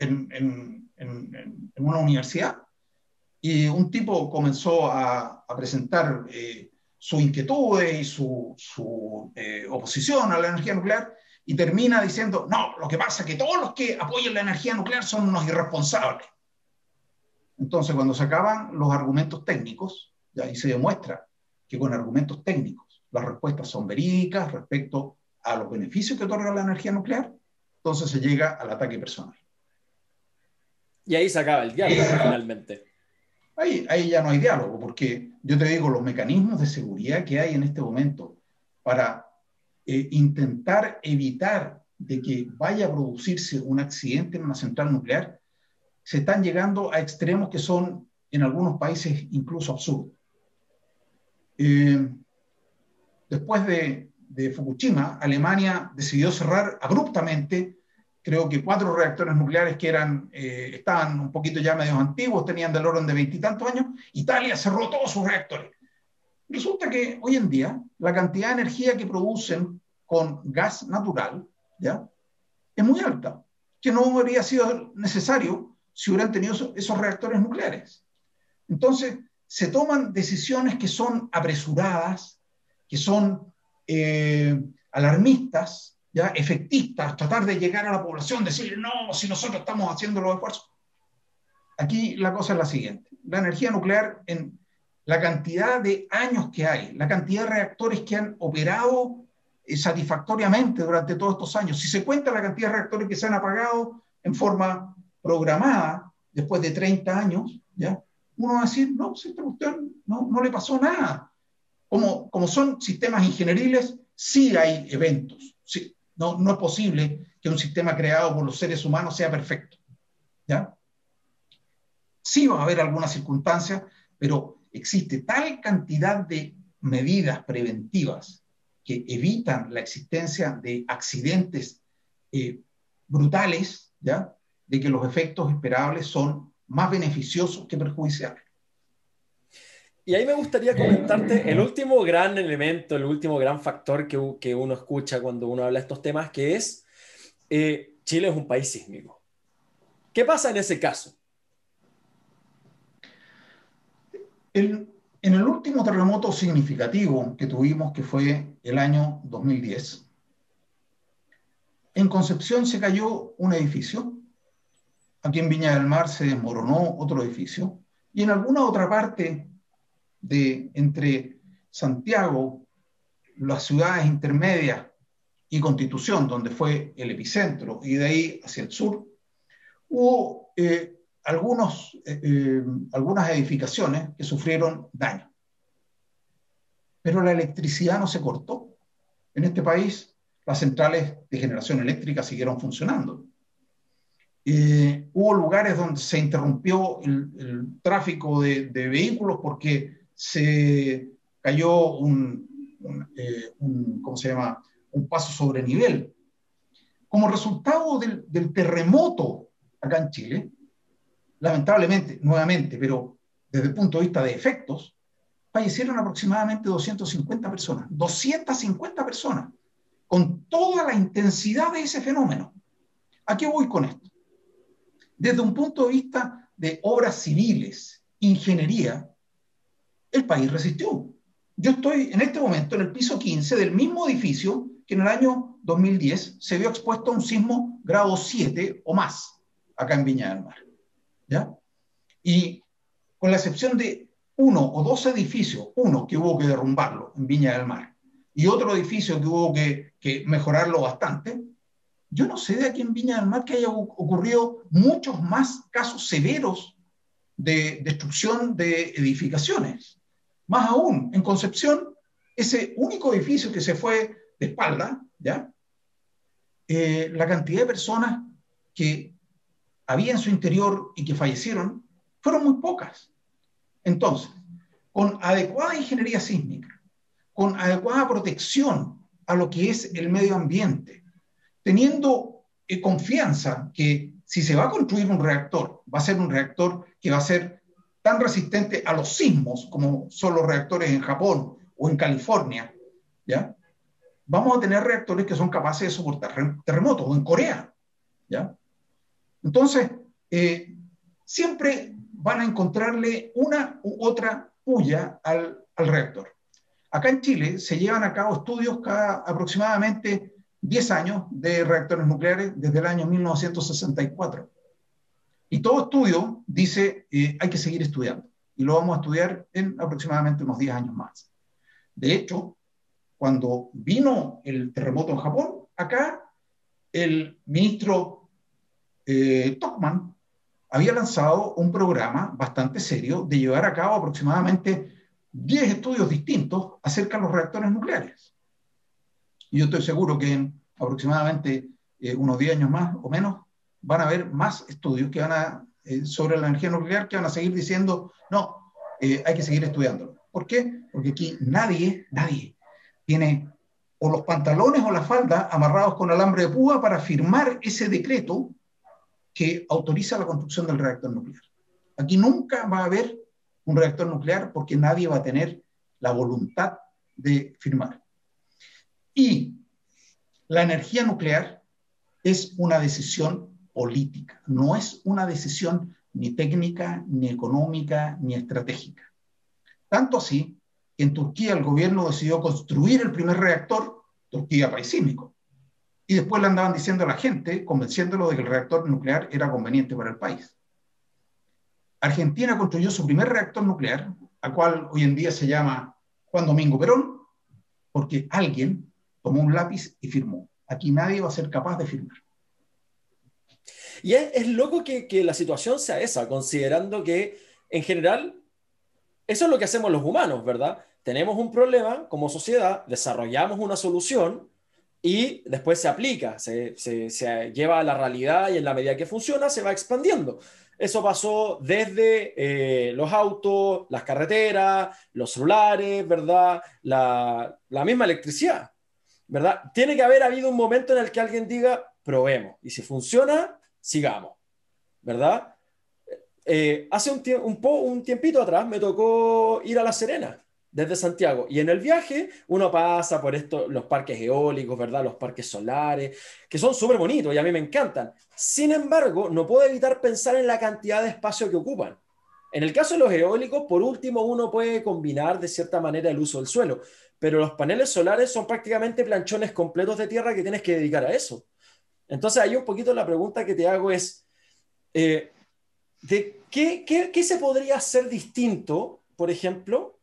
en, en, en, una universidad y un tipo comenzó a, a presentar eh, su inquietudes y su, su eh, oposición a la energía nuclear y termina diciendo, no, lo que pasa es que todos los que apoyan la energía nuclear son unos irresponsables. Entonces, cuando se acaban los argumentos técnicos, y ahí se demuestra que con argumentos técnicos las respuestas son verídicas respecto a los beneficios que otorga la energía nuclear, entonces se llega al ataque personal. Y ahí se acaba el diálogo finalmente. Ahí, ya no hay diálogo, porque yo te digo, los mecanismos de seguridad que hay en este momento para eh, intentar evitar de que vaya a producirse un accidente en una central nuclear, se están llegando a extremos que son en algunos países incluso absurdos. Eh, después de, de Fukushima, Alemania decidió cerrar abruptamente creo que cuatro reactores nucleares que eran, eh, estaban un poquito ya medios antiguos, tenían del orden de veintitantos años, Italia cerró todos sus reactores. Resulta que hoy en día la cantidad de energía que producen con gas natural ¿ya? es muy alta, que no habría sido necesario si hubieran tenido esos reactores nucleares. Entonces, se toman decisiones que son apresuradas, que son eh, alarmistas, ¿ya? efectistas, tratar de llegar a la población, decir, no, si nosotros estamos haciendo los esfuerzos. Aquí la cosa es la siguiente. La energía nuclear, en la cantidad de años que hay, la cantidad de reactores que han operado eh, satisfactoriamente durante todos estos años, si se cuenta la cantidad de reactores que se han apagado en forma programada después de 30 años, ¿ya? uno va a decir, no, si esta no, no le pasó nada. Como, como son sistemas ingenieriles, sí hay eventos, sí, no, no es posible que un sistema creado por los seres humanos sea perfecto. ¿ya? Sí va a haber algunas circunstancias, pero existe tal cantidad de medidas preventivas que evitan la existencia de accidentes eh, brutales, ¿ya? De que los efectos esperables son más beneficiosos que perjudiciales. Y ahí me gustaría comentarte el último gran elemento, el último gran factor que, que uno escucha cuando uno habla de estos temas, que es eh, Chile es un país sísmico. ¿Qué pasa en ese caso? en el último terremoto significativo que tuvimos, que fue el año 2010, en Concepción se cayó un edificio, aquí en Viña del Mar se desmoronó otro edificio, y en alguna otra parte de entre Santiago, las ciudades intermedias y Constitución, donde fue el epicentro, y de ahí hacia el sur, hubo eh, algunos, eh, eh, algunas edificaciones que sufrieron daño. Pero la electricidad no se cortó. En este país, las centrales de generación eléctrica siguieron funcionando. hubo lugares donde se interrumpió el, tráfico de, de, vehículos porque se cayó un, un, ¿cómo se llama? un paso sobre nivel. Como resultado del, terremoto acá en Chile, lamentablemente, nuevamente, pero desde el punto de vista de efectos, fallecieron aproximadamente 250 personas. 250 personas, con toda la intensidad de ese fenómeno. ¿A qué voy con esto? Desde un punto de vista de obras civiles, ingeniería, el país resistió. Yo estoy en este momento en el piso 15 del mismo edificio que en el año 2010 se vio expuesto a un sismo grado 7 o más acá en Viña del Mar. ¿ya? Y con la excepción de uno o dos edificios, uno que hubo que derrumbarlo en Viña del Mar y otro edificio que hubo que, que mejorarlo bastante, yo no sé de aquí en Viña del Mar que haya ocurrido muchos más casos severos de destrucción de edificaciones. Más aún, en Concepción, ese único edificio que se fue de espalda, ¿ya? Eh, la cantidad de personas que había en su interior y que fallecieron fueron muy pocas. Entonces, con adecuada ingeniería sísmica, con adecuada protección a lo que es el medio ambiente, teniendo eh, confianza que si se va a construir un reactor, va a ser un reactor que va a ser tan resistente a los sismos como son los reactores en Japón o en California, ¿ya? Vamos a tener reactores que son capaces de soportar terremotos o en Corea, ¿ya? Entonces, eh, siempre van a encontrarle una u otra puya al, reactor. Acá en Chile se llevan a cabo estudios cada aproximadamente 10 años de reactores nucleares desde el año 1964. Y todo estudio dice, eh, hay que seguir estudiando. Y lo vamos a estudiar en aproximadamente unos 10 años más. De hecho, cuando vino el terremoto en Japón, acá el ministro eh, había lanzado un programa bastante serio de llevar a cabo aproximadamente 10 estudios distintos acerca de los reactores nucleares. Y yo estoy seguro que en aproximadamente eh, unos 10 años más o menos van a haber más estudios que van a, eh, sobre la energía nuclear que van a seguir diciendo, no, eh, hay que seguir estudiándolo. ¿Por qué? Porque aquí nadie, nadie tiene o los pantalones o la falda amarrados con alambre de púa para firmar ese decreto que autoriza la construcción del reactor nuclear. Aquí nunca va a haber un reactor nuclear porque nadie va a tener la voluntad de firmar. Y la energía nuclear es una decisión política, no es una decisión ni técnica, ni económica, ni estratégica. Tanto así que en Turquía el gobierno decidió construir el primer reactor, Turquía país y después le andaban diciendo a la gente, convenciéndolo de que el reactor nuclear era conveniente para el país. Argentina construyó su primer reactor nuclear, al cual hoy en día se llama Juan Domingo Perón, porque alguien tomó un lápiz y firmó. Aquí nadie va a ser capaz de firmar. Y es, loco que, la situación sea esa, considerando que en general eso es lo que hacemos los humanos, ¿verdad? Tenemos un problema como sociedad, desarrollamos una solución y después se aplica, se, lleva a la realidad y en la medida que funciona se va expandiendo. Eso pasó desde eh, los autos, las carreteras, los celulares, ¿verdad? La, la misma electricidad, ¿verdad? Tiene que haber habido un momento en el que alguien diga, probemos. Y si funciona, sigamos, ¿verdad? Eh, hace un, un, un tiempito atrás me tocó ir a La Serena desde Santiago. Y en el viaje uno pasa por esto, los parques eólicos, ¿verdad? Los parques solares, que son súper bonitos y a mí me encantan. Sin embargo, no puedo evitar pensar en la cantidad de espacio que ocupan. En el caso de los eólicos, por último, uno puede combinar de cierta manera el uso del suelo, pero los paneles solares son prácticamente planchones completos de tierra que tienes que dedicar a eso. Entonces, ahí un poquito la pregunta que te hago es, eh, ¿de qué, qué, se podría hacer distinto, por ejemplo,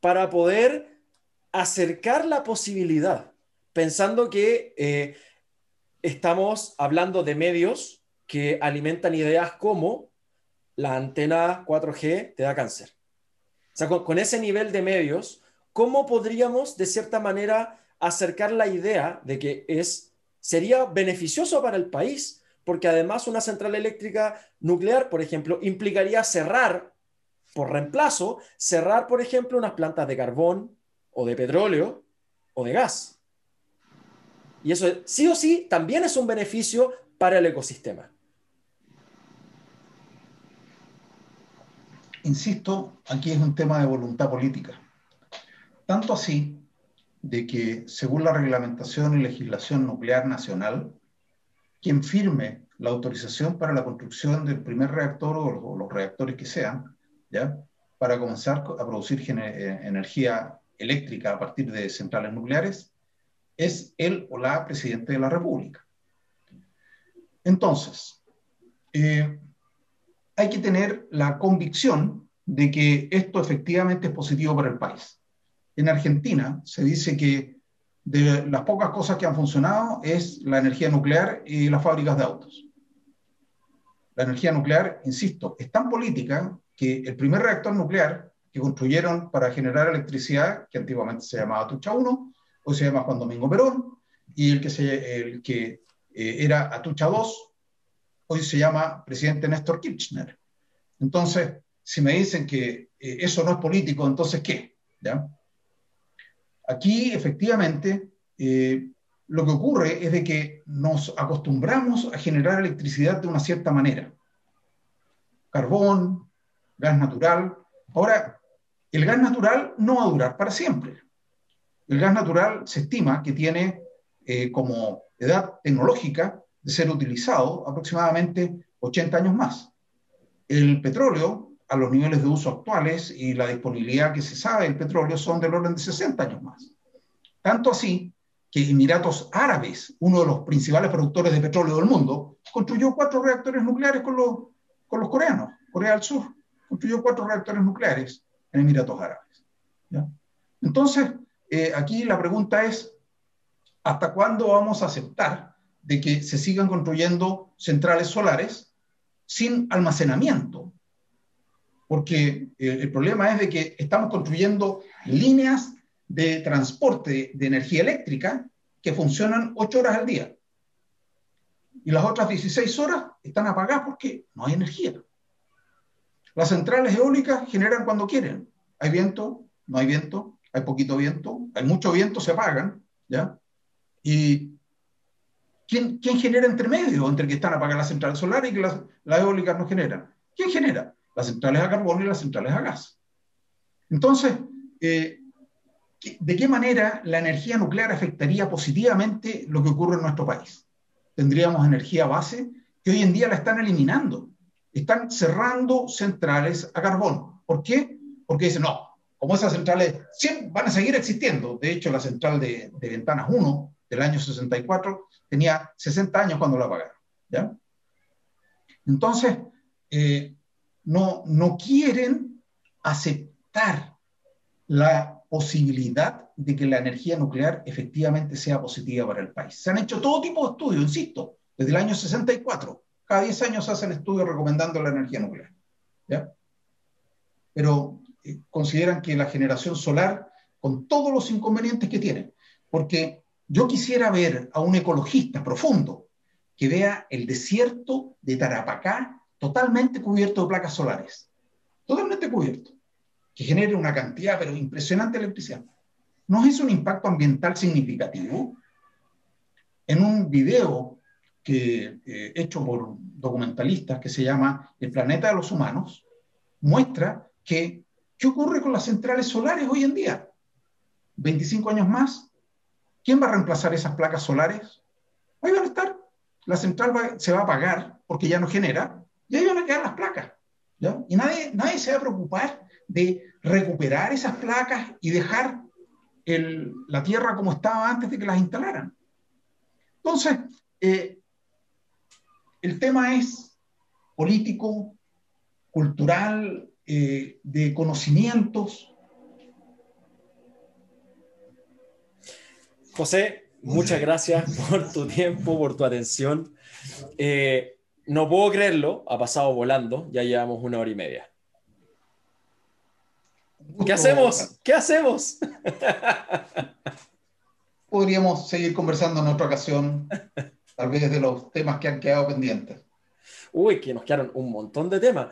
para poder acercar la posibilidad, pensando que eh, estamos hablando de medios que alimentan ideas como la antena 4G te da cáncer. O sea, con, ese nivel de medios, ¿cómo podríamos de cierta manera acercar la idea de que es, sería beneficioso para el país? Porque además una central eléctrica nuclear, por ejemplo, implicaría cerrar por reemplazo, cerrar, por ejemplo, unas plantas de carbón o de petróleo o de gas. Y eso sí o sí también es un beneficio para el ecosistema. Insisto, aquí es un tema de voluntad política. Tanto así de que, según la reglamentación y legislación nuclear nacional, quien firme la autorización para la construcción del primer reactor o los reactores que sean, para comenzar a producir eh, energía eléctrica a partir de centrales nucleares, es él o la presidente de la República. Entonces, eh, hay que tener la convicción de que esto efectivamente es positivo para el país. En Argentina se dice que de las pocas cosas que han funcionado es la energía nuclear y las fábricas de autos. La energía nuclear, insisto, es tan política que el primer reactor nuclear que construyeron para generar electricidad, que antiguamente se llamaba Atucha 1, hoy se llama Juan Domingo Perón, y el que, se, el que eh, era Atucha 2, hoy se llama presidente Néstor Kirchner. Entonces, si me dicen que eh, eso no es político, entonces ¿qué? ¿Ya? Aquí, efectivamente, eh, lo que ocurre es de que nos acostumbramos a generar electricidad de una cierta manera. Carbón, gas natural. Ahora, el gas natural no va a durar para siempre. El gas natural se estima que tiene eh, como edad tecnológica de ser utilizado aproximadamente 80 años más. El petróleo, a los niveles de uso actuales y la disponibilidad que se sabe del petróleo, son del orden de 60 años más. Tanto así que Emiratos Árabes, uno de los principales productores de petróleo del mundo, construyó cuatro reactores nucleares con los, con los coreanos, Corea del Sur construyó cuatro reactores nucleares en Emiratos Árabes. Entonces, eh, aquí la pregunta es, ¿hasta cuándo vamos a aceptar de que se sigan construyendo centrales solares sin almacenamiento? Porque eh, el problema es de que estamos construyendo líneas de transporte de energía eléctrica que funcionan ocho horas al día. Y las otras 16 horas están apagadas porque no hay energía. Las centrales eólicas generan cuando quieren. Hay viento, no hay viento, hay poquito viento, hay mucho viento, se apagan, ¿ya? Y ¿quién, quién genera entre medio, entre que están apagadas las centrales solares y que las, eólicas no generan? ¿Quién genera? Las centrales a carbón y las centrales a gas. Entonces, eh, ¿de qué manera la energía nuclear afectaría positivamente lo que ocurre en nuestro país? Tendríamos energía base que hoy en día la están eliminando están cerrando centrales a carbón. ¿Por qué? Porque dicen, no, como esas centrales siempre van a seguir existiendo. De hecho, la central de, Ventanas 1 del año 64 tenía 60 años cuando la apagaron. ¿ya? Entonces, eh, no, no quieren aceptar la posibilidad de que la energía nuclear efectivamente sea positiva para el país. Se han hecho todo tipo de estudios, insisto, desde el año 64 cada 10 años hacen estudios recomendando la energía nuclear. ¿ya? Pero eh, consideran que la generación solar, con todos los inconvenientes que tiene, porque yo quisiera ver a un ecologista profundo que vea el desierto de Tarapacá totalmente cubierto de placas solares, totalmente cubierto, que genere una cantidad, pero impresionante de electricidad. ¿No es un impacto ambiental significativo? En un video que, eh, hecho por documentalistas que se llama El planeta de los humanos, muestra que qué ocurre con las centrales solares hoy en día. 25 años más, ¿quién va a reemplazar esas placas solares? Ahí van a estar. La central se va a apagar porque ya no genera y ahí van a quedar las placas. Y nadie, nadie se va a preocupar de recuperar esas placas y dejar la tierra como estaba antes de que las instalaran. Entonces, eh, el tema es político, cultural, eh, de conocimientos. José, muchas gracias por tu tiempo, por tu atención. Eh, no puedo creerlo, ha pasado volando, ya llevamos una hora y media. ¿Qué hacemos? ¿Qué hacemos? Podríamos seguir conversando en otra ocasión, tal vez de los temas que han quedado pendientes. Uy, que nos quedaron un montón de temas.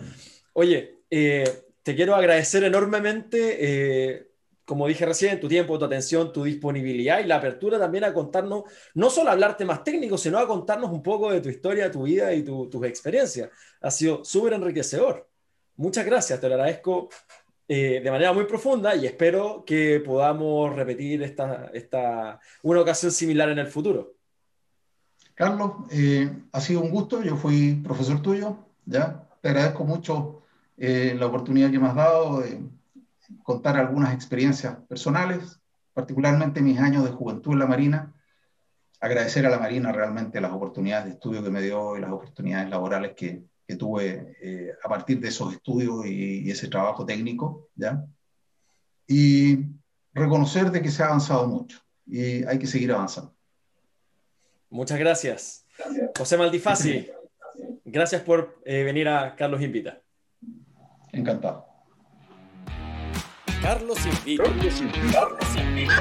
Oye, eh, te quiero agradecer enormemente, eh, como dije recién, tu tiempo, tu atención, tu disponibilidad y la apertura también a contarnos, no solo a hablar temas técnicos, sino a contarnos un poco de tu historia, tu vida y tus experiencias. Ha sido súper enriquecedor. Muchas gracias, te lo agradezco eh, de manera muy profunda y espero que podamos repetir esta, esta, una ocasión similar en el futuro. Carlos, eh, ha sido un gusto, yo fui profesor tuyo, ¿ya? Te agradezco mucho eh, la oportunidad que me has dado contar algunas experiencias personales, particularmente mis años de juventud en la Marina. Agradecer a la Marina realmente las oportunidades de estudio que me dio y las oportunidades laborales que, que tuve eh, a partir de esos estudios y, ese trabajo técnico, ¿ya? Y reconocer de que se ha avanzado mucho y hay que seguir avanzando. Muchas gracias. José Maldifasi, gracias por eh, venir a Carlos Invita. Encantado. Carlos Invita. Carlos Invita. Carlos Invita.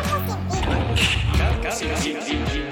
Carlos Invita.